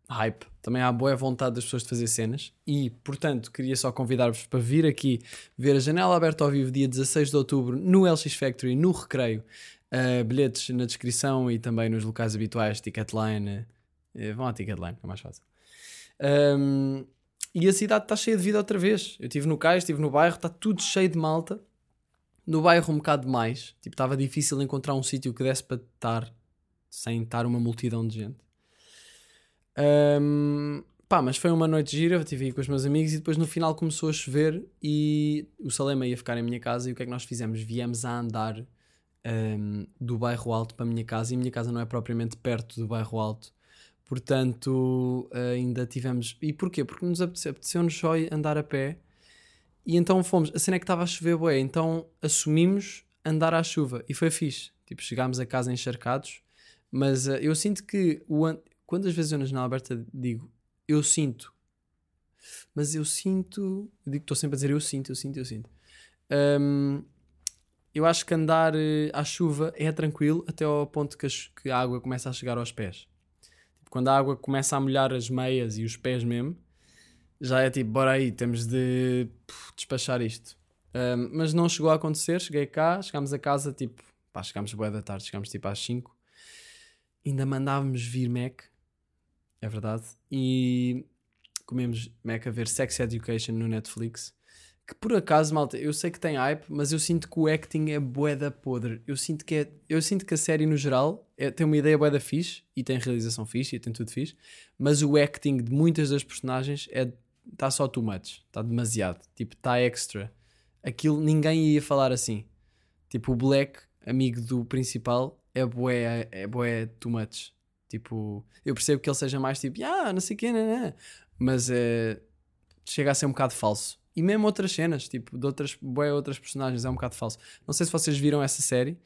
hype, também há boa vontade das pessoas de fazer cenas. E, portanto, queria só convidar-vos para vir aqui ver a janela aberta ao vivo dia 16 de outubro no LX Factory, no Recreio. Uh, bilhetes na descrição e também nos locais habituais, Ticketline. Uh, vão à Ticketline, é mais fácil. Um, e a cidade está cheia de vida outra vez. Eu estive no cais, estive no bairro, está tudo cheio de malta. No bairro um bocado mais. Tipo, estava difícil encontrar um sítio que desse para estar sem estar uma multidão de gente. Um, pá, mas foi uma noite gira, eu estive aí com os meus amigos e depois no final começou a chover e o Salema ia ficar em minha casa e o que é que nós fizemos? Viemos a andar um, do bairro alto para a minha casa e a minha casa não é propriamente perto do bairro alto. Portanto, ainda tivemos. E porquê? Porque nos apeteceu, apeteceu-nos só andar a pé e então fomos. A cena é que estava a chover, bué, então assumimos andar à chuva e foi fixe. Tipo, chegámos a casa encharcados, mas uh, eu sinto que o an- quantas vezes eu na janela aberta digo eu sinto, mas eu sinto, digo estou sempre a dizer eu sinto, eu sinto, eu sinto. Um, eu acho que andar eh, à chuva é tranquilo até ao ponto que a, que a água começa a chegar aos pés. Tipo, quando a água começa a molhar as meias e os pés mesmo, já é tipo, bora aí, temos de puf, despachar isto. Um, mas não chegou a acontecer, cheguei cá, chegámos a casa tipo, pá, chegámos boa da tarde, chegámos tipo às 5. Ainda mandávamos vir Mac, é verdade, e comemos Mac a ver Sex Education no Netflix. Que por acaso, malta, eu sei que tem hype, mas eu sinto que o acting é boeda podre. Eu sinto que, é, eu sinto que a série no geral é, tem uma ideia boeda fixe e tem realização fixe e tem tudo fixe, mas o acting de muitas das personagens é está só too much, está demasiado, tipo, está extra. Aquilo ninguém ia falar assim. Tipo, o Black, amigo do principal, é bué, é bué too much. Tipo, eu percebo que ele seja mais tipo, ah, não sei o quê, né, né. mas é, chega a ser um bocado falso. E mesmo outras cenas, tipo, de outras, bué outras personagens, é um bocado falso. Não sei se vocês viram essa série,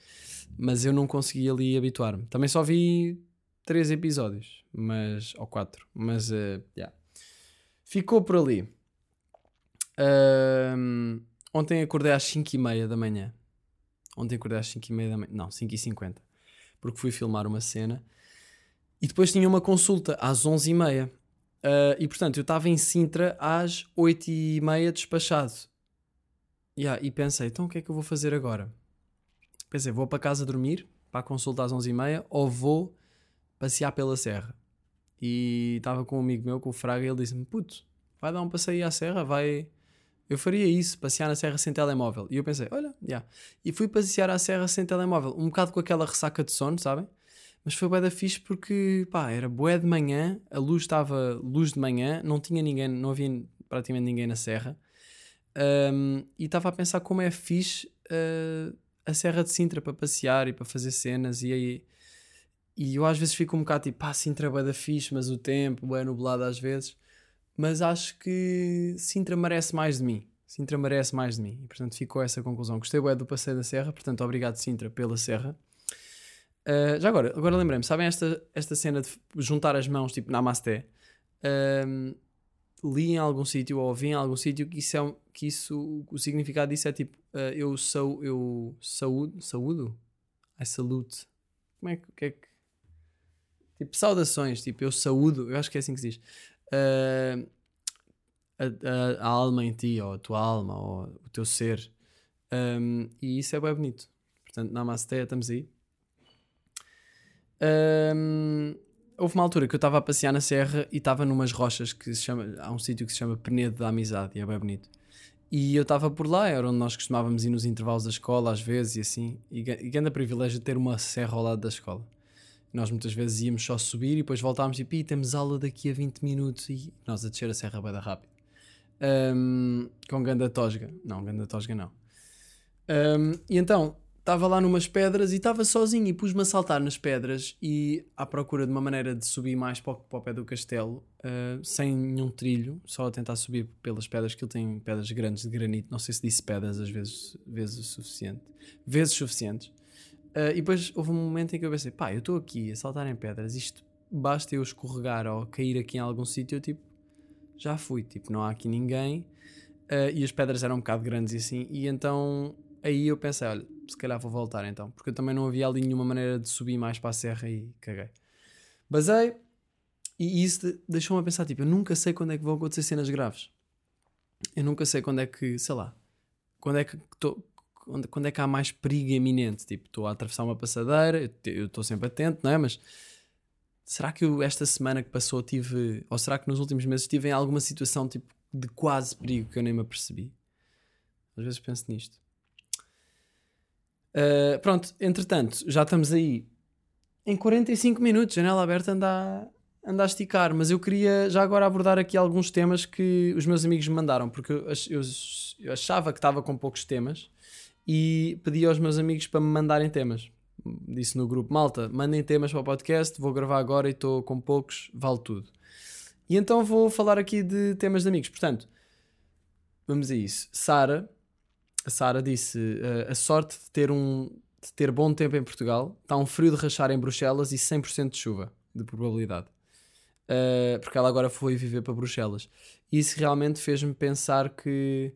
mas eu não consegui ali habituar-me. Também só vi três episódios, mas, ou quatro, mas, eh, yeah. Ficou por ali. Ahm, ontem acordei às 5 e meia da manhã. Ontem acordei às 5 e meia da manhã. Não, 5 e 50. Porque fui filmar uma cena. E depois tinha uma consulta às 11 e meia. Ah, e portanto, eu estava em Sintra às 8 e meia despachado. Yeah, e pensei, então o que é que eu vou fazer agora? Pensei, vou para casa dormir, para a consulta às 11 e meia, ou vou passear pela serra. E estava com um amigo meu, com o Fraga, e ele disse-me, puto, vai dar um passeio à serra, vai... Eu faria isso, passear na serra sem telemóvel. E eu pensei, olha, já. E fui passear à serra sem telemóvel, um bocado com aquela ressaca de sono, sabem? Mas foi bué da fixe porque, pá, era bué de manhã, a luz estava luz de manhã, não tinha ninguém, não havia praticamente ninguém na serra. Um, e estava a pensar como é fixe uh, a Serra de Sintra para passear e para fazer cenas e aí e eu às vezes fico um bocado tipo, pá, Sintra é da fixe, mas o tempo é nublado às vezes. Mas acho que Sintra merece mais de mim. Sintra merece mais de mim. E portanto ficou essa conclusão. Gostei bué do passeio da Serra, portanto obrigado Sintra pela Serra. Uh, já agora, agora lembrei-me, sabem esta, esta cena de juntar as mãos, tipo Namasté? Um, li em algum sítio ou ouvi em algum sítio que isso é que isso, o significado disso é tipo, uh, eu sou, eu saúdo, saúdo? I salute. Como é que, que é que Tipo, saudações, tipo, eu saúdo, eu acho que é assim que se diz. Uh, a, a- a alma em ti, ou a tua alma, ou o teu ser. Um, e isso é bem bonito. Portanto, Namaste, estamos aí. Um, houve uma altura que eu estava a passear na serra e estava numas rochas que se chama. Há um sítio que se chama Penedo da Amizade e é bem bonito. E eu estava por lá, era onde nós costumávamos ir nos intervalos da escola, às vezes, e assim. E, e grande privilégio ter uma serra ao lado da escola. Nós muitas vezes íamos só subir e depois voltávamos e "Pi, temos aula daqui a 20 minutos e nós a descer a serra bem rápido. Um, com ganda tosga. Não, ganda tosga não. Um, e então, estava lá numas pedras e estava sozinho e pus-me a saltar nas pedras e à procura de uma maneira de subir mais para o, para o pé do castelo, uh, sem nenhum trilho, só a tentar subir pelas pedras, que ele tem pedras grandes de granito, não sei se disse pedras às vezes, vezes o suficiente, vezes suficientes. Uh, e depois houve um momento em que eu pensei, pá, eu estou aqui a saltar em pedras, isto basta eu escorregar ou cair aqui em algum sítio, eu tipo, já fui, tipo, não há aqui ninguém. Ah, e as pedras eram um bocado grandes e assim, e então aí eu pensei, olha, se calhar vou voltar então, porque eu também não havia ali nenhuma maneira de subir mais para a serra e caguei. Basei, e isso de- deixou-me a pensar, tipo, eu nunca sei quando é que vão acontecer cenas graves. Eu nunca sei quando é que, sei lá, quando é que tô, quando, é que há mais perigo iminente. Tipo, estou a atravessar uma passadeira, eu estou sempre atento, não é? Mas será que eu, esta semana que passou tive, ou será que nos últimos meses tive em alguma situação tipo de quase perigo que eu nem me apercebi? Às vezes penso nisto. Uh, pronto, entretanto, já estamos aí em 45 minutos, janela aberta anda a, anda a esticar, mas eu queria já agora abordar aqui alguns temas que os meus amigos me mandaram, porque eu, eu- eu achava que estava com poucos temas e pedi aos meus amigos para me mandarem temas. Disse no grupo, malta, mandem temas para o podcast, vou gravar agora e estou com poucos, vale tudo. E então vou falar aqui de temas de amigos. Portanto, vamos a isso. Sara, a Sara disse eh, a sorte de ter um de ter bom tempo em Portugal, está um frio de rachar em Bruxelas e 100% de chuva de probabilidade. Eh, porque ela agora foi viver para Bruxelas. Isso realmente fez-me pensar que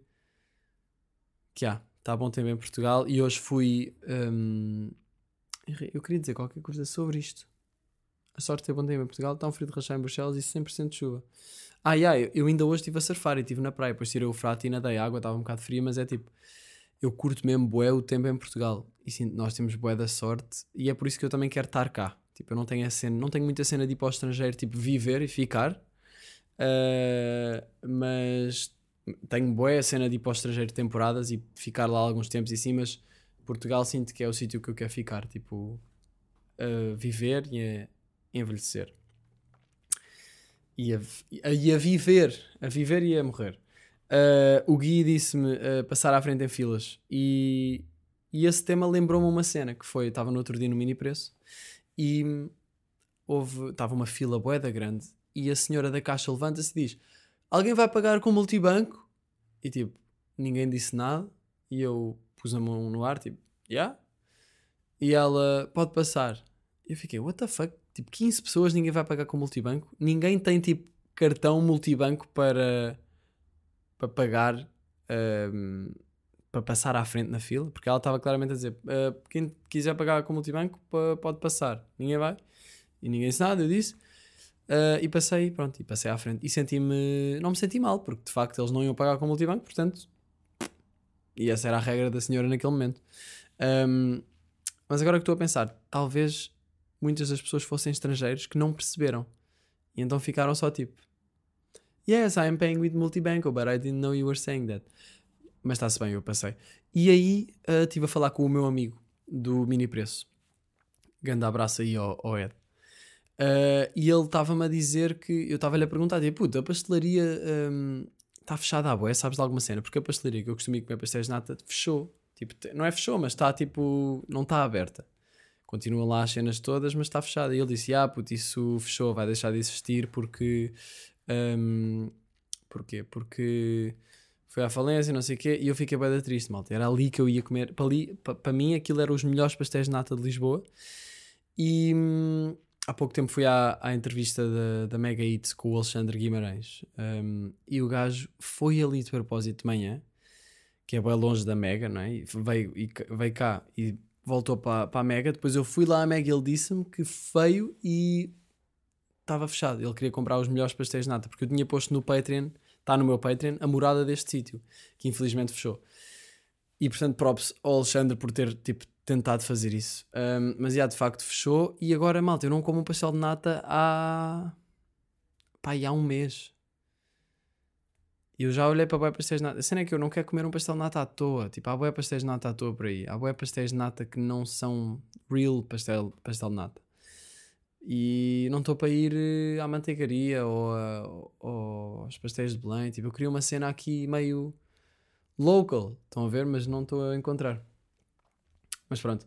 que há, está bom tempo em Portugal e hoje fui hum, eu queria dizer qualquer coisa sobre isto. A sorte ter bom tempo em Portugal, está um frio de rachar em Bruxelas e 100% de chuva. Ah, yeah, eu, eu ainda hoje estive a surfar e estive na praia, depois tirei o frato e nadei, a água estava um bocado fria, mas é tipo, eu curto mesmo bué o tempo em Portugal. E sim, nós temos bué da sorte e é por isso que eu também quero estar cá. Tipo, eu não tenho a cena, não tenho muita cena de ir para o estrangeiro, tipo, viver e ficar. Ah, mas tenho bué a cena de ir para o estrangeiro temporadas e ficar lá alguns tempos e assim, mas Portugal sinto que é o sítio que eu quero ficar, tipo, a viver e a envelhecer. E a, e a viver, a viver e a morrer. Uh, o Gui disse-me uh, passar à frente em filas e, e esse tema lembrou-me uma cena que foi, estava no outro dia no mini preço e houve, estava uma fila boeda grande e a senhora da caixa levanta-se e diz alguém vai pagar com multibanco? E tipo, ninguém disse nada e eu pus a mão no ar, tipo, yeah? E ela, pode passar. E eu fiquei, what the fuck? Tipo, 15 pessoas, ninguém vai pagar com multibanco. Ninguém tem, tipo, cartão multibanco para, para pagar, ahm, para passar à frente na fila. Porque ela estava claramente a dizer, "Ah, quem quiser pagar com multibanco, pode passar. Ninguém vai. E ninguém disse nada, eu disse. Ah, e passei, pronto, e passei à frente. E senti-me, não me senti mal, porque de facto eles não iam pagar com multibanco, portanto... E essa era a regra da senhora naquele momento. Ahm, mas agora que estou a pensar, talvez muitas das pessoas fossem estrangeiros que não perceberam. E então ficaram só tipo: Yes, I'm paying with multibanco, but I didn't know you were saying that. Mas está-se bem, eu passei. E aí ah, estive a falar com o meu amigo do mini preço. Grande abraço aí ao, ao Ed. Ah, e ele estava-me a dizer que eu estava-lhe a perguntar: tipo, puta, a pastelaria está fechada à boé, sabes de alguma cena? Porque a pastelaria que eu costumo comer pastéis de nata fechou. Tipo, não é fechou, mas está tipo, não está aberta. Continua lá as cenas todas, mas está fechada. E ele disse: Ah, puto, isso fechou, vai deixar de existir porque. hum, porquê? Porque foi à falência, não sei o quê. E eu fiquei bem triste, malta. Era ali que eu ia comer. Para, ali, pa- para mim, aquilo eram os melhores pastéis de nata de Lisboa. E hum, há pouco tempo fui à, à entrevista da, da Mega Eats com o Alexandre Guimarães. Hum, e o gajo foi ali de propósito de manhã, que é bem longe da Mega, não é? E veio, e veio cá e voltou para, para a Mega. Depois eu fui lá à Mega e ele disse-me que veio e estava fechado. Ele queria comprar os melhores pastéis de nata, porque eu tinha posto no Patreon, está no meu Patreon, a morada deste sítio, que infelizmente fechou. E portanto, props ao Alexandre por ter tipo, tentado fazer isso. Um, mas já de facto fechou. E agora, malta, eu não como um pastel de nata há. pá, há um mês. E eu já olhei para bué pastéis de nata. A cena é que eu não quero comer um pastel de nata à toa. Tipo, há bué pastéis de nata à toa por aí. Há bué pastéis de nata que não são real pastel, pastel de nata. E não estou para ir eh, à manteigaria ou, a- ou aos pastéis de Belém. Tipo, eu queria uma cena aqui meio local. Estão a ver? Mas não estou a encontrar. Mas pronto.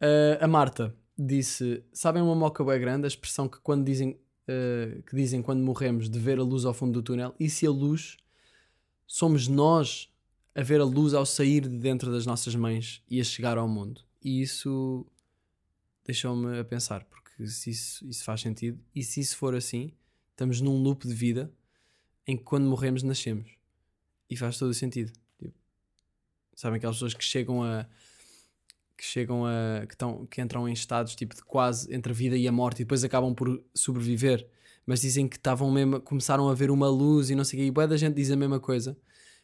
Uh, a Marta disse: Sabem uma moca bem grande? A expressão que quando dizem uh, que dizem quando morremos de ver a luz ao fundo do túnel. E se a luz somos nós a ver a luz ao sair de dentro das nossas mães e a chegar ao mundo? E isso deixou-me a pensar, porque se isso, isso faz sentido, e se isso for assim, estamos num loop de vida em que quando morremos nascemos. E faz todo o sentido. Tipo, sabem aquelas pessoas que chegam a que chegam a que, estão, que entram em estados tipo de quase entre a vida e a morte e depois acabam por sobreviver, mas dizem que estavam mesmo, começaram a ver uma luz e não sei o quê, e boa da gente diz a mesma coisa.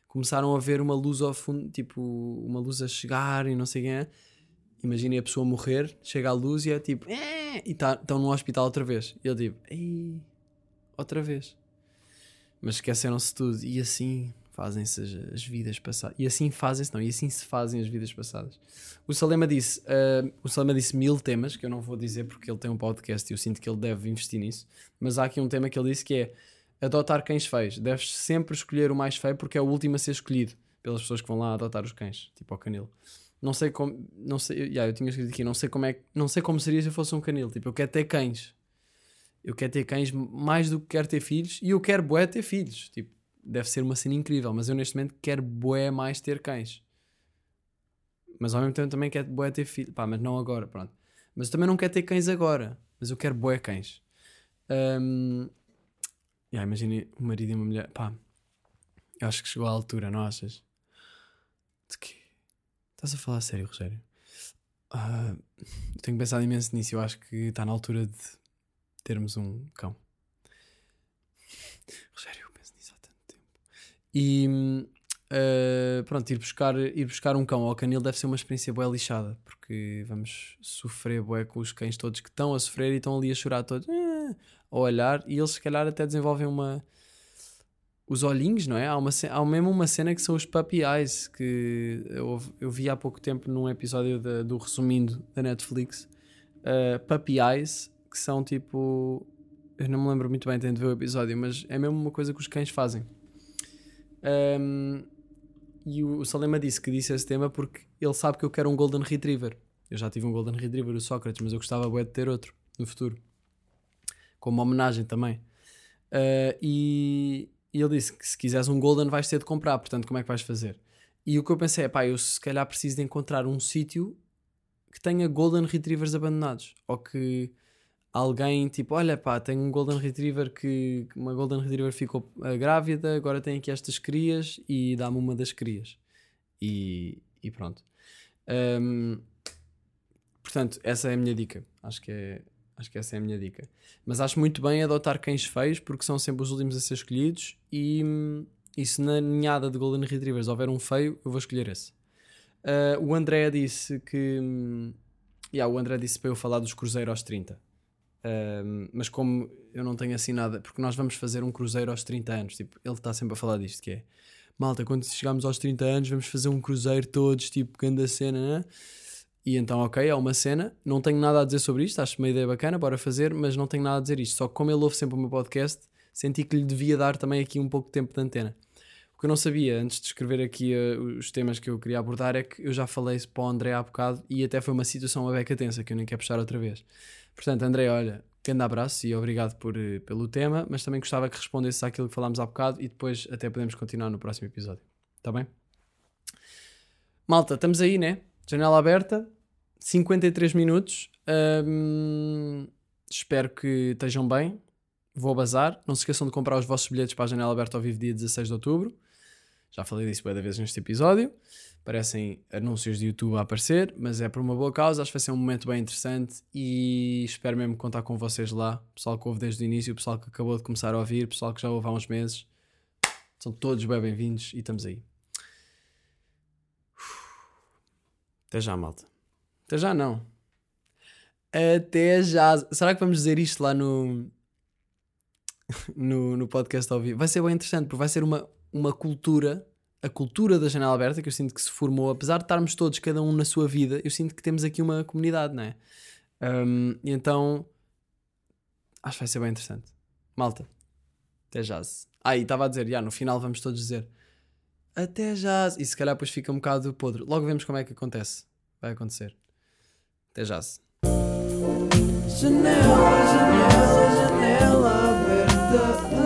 Começaram a ver uma luz ao fundo, tipo, uma luz a chegar e não sei quem é. Imaginem a pessoa morrer, chega a luz e é tipo, e tá, estão no hospital outra vez. E eu digo, ei, outra vez. Mas esqueceram-se tudo e assim fazem-se as, as vidas passadas. E assim fazem-se, não, e assim se fazem as vidas passadas. O Salema disse, ah, o Salema disse mil temas, que eu não vou dizer porque ele tem um podcast e eu sinto que ele deve investir nisso. Mas há aqui um tema que ele disse que é adotar cães feios. Deves sempre escolher o mais feio porque é o último a ser escolhido pelas pessoas que vão lá adotar os cães, tipo ao canil. Não sei como, não sei, yeah, eu tinha escrito aqui, não sei como é, não sei como seria se eu fosse um canil. Tipo, eu quero ter cães. Eu quero ter cães mais do que quero ter filhos e eu quero bué ter filhos. Tipo, deve ser uma cena incrível, mas eu neste momento quero bué mais ter cães. Mas ao mesmo tempo também quero bué ter filhos. Pá, mas não agora, pronto. Mas eu também não quero ter cães agora. Mas eu quero bué cães. Ahm, yeah, imagine um marido e uma mulher. Pá, eu acho que chegou à altura, não achas? De quê? Estás a falar a sério, Rogério? Eu tenho pensado imenso nisso. Eu acho que está na altura de termos um cão. Rogério, eu penso nisso há tanto tempo. E ah, pronto, ir buscar, ir buscar um cão ao canil deve ser uma experiência boa lixada, porque vamos sofrer bué com os cães todos que estão a sofrer e estão ali a chorar todos, ah, a olhar, e eles se calhar até desenvolvem uma. Os olhinhos, não é? Há, uma, há mesmo uma cena que são os puppy eyes, que eu, eu vi há pouco tempo num episódio da- do Resumindo da Netflix. Uh, puppy eyes, que são tipo. Eu não me lembro muito bem, tenho de ver o episódio, mas é mesmo uma coisa que os cães fazem. Um, e o, o Salema disse que disse esse tema porque ele sabe que eu quero um Golden Retriever. Eu já tive um Golden Retriever, o Sócrates, mas eu gostava bué de ter outro no futuro. Como homenagem também. Uh, e, e ele disse que se quiseres um Golden vais ter de comprar, portanto, como é que vais fazer? E o que eu pensei é, pá, eu se calhar preciso de encontrar um sítio que tenha Golden Retrievers abandonados. Ou que alguém, tipo, olha pá, tenho um Golden Retriever que uma Golden Retriever ficou ah, grávida, agora tem aqui estas crias e dá-me uma das crias. E, e pronto. Ahm, portanto, essa é a minha dica. Acho que, é, acho que essa é a minha dica. Mas acho muito bem adotar cães feios porque são sempre os últimos a ser escolhidos. E, e se na ninhada de Golden Retrievers houver um feio, eu vou escolher esse. Ah, o André disse que. hum, yeah, o André disse para eu falar dos cruzeiros aos 30. Mas como eu não tenho assim nada, porque nós vamos fazer um cruzeiro aos 30 anos, tipo, ele está sempre a falar disto, que é malta, quando chegarmos aos 30 anos vamos fazer um cruzeiro todos, tipo, grande cena, né? E então, ok, é uma cena, não tenho nada a dizer sobre isto, acho uma ideia bacana, bora fazer, mas não tenho nada a dizer isto, só que como ele ouve sempre o meu podcast, senti que lhe devia dar também aqui um pouco de tempo de antena. O que eu não sabia, antes de escrever aqui eh, os temas que eu queria abordar, é que eu já falei para o André há bocado e até foi uma situação uma beca tensa, que eu nem quero puxar outra vez. Portanto, André, olha, grande abraço e obrigado por, eh, pelo tema, mas também gostava que respondesse àquilo que falámos há bocado e depois até podemos continuar no próximo episódio. Está bem? Malta, estamos aí, né? Janela aberta, 53 minutos. Espero que estejam bem. Vou bazar. Não se esqueçam de comprar os vossos bilhetes para a janela aberta ao vivo dia 16 de outubro. Já falei disso várias vezes neste episódio. Parecem anúncios de YouTube a aparecer, mas é por uma boa causa. Acho que vai ser um momento bem interessante e espero mesmo contar com vocês lá. Pessoal que ouve desde o início, pessoal que acabou de começar a ouvir, pessoal que já ouve há uns meses. São todos bem bem-vindos e estamos aí. Até já, malta. Até já, não. Até já. Será que vamos dizer isto lá no, (laughs) no, no podcast ao vivo? Vai ser bem interessante, porque vai ser uma, uma cultura, a cultura da janela aberta, que eu sinto que se formou, apesar de estarmos todos, cada um na sua vida, eu sinto que temos aqui uma comunidade, não é? Um, e então, acho que vai ser bem interessante. Malta, até já. Ah, e estava a dizer, já, no final vamos todos dizer até já. E se calhar depois fica um bocado podre. Logo vemos como é que acontece. Vai acontecer. Até já. Janela, janela, janela aberta.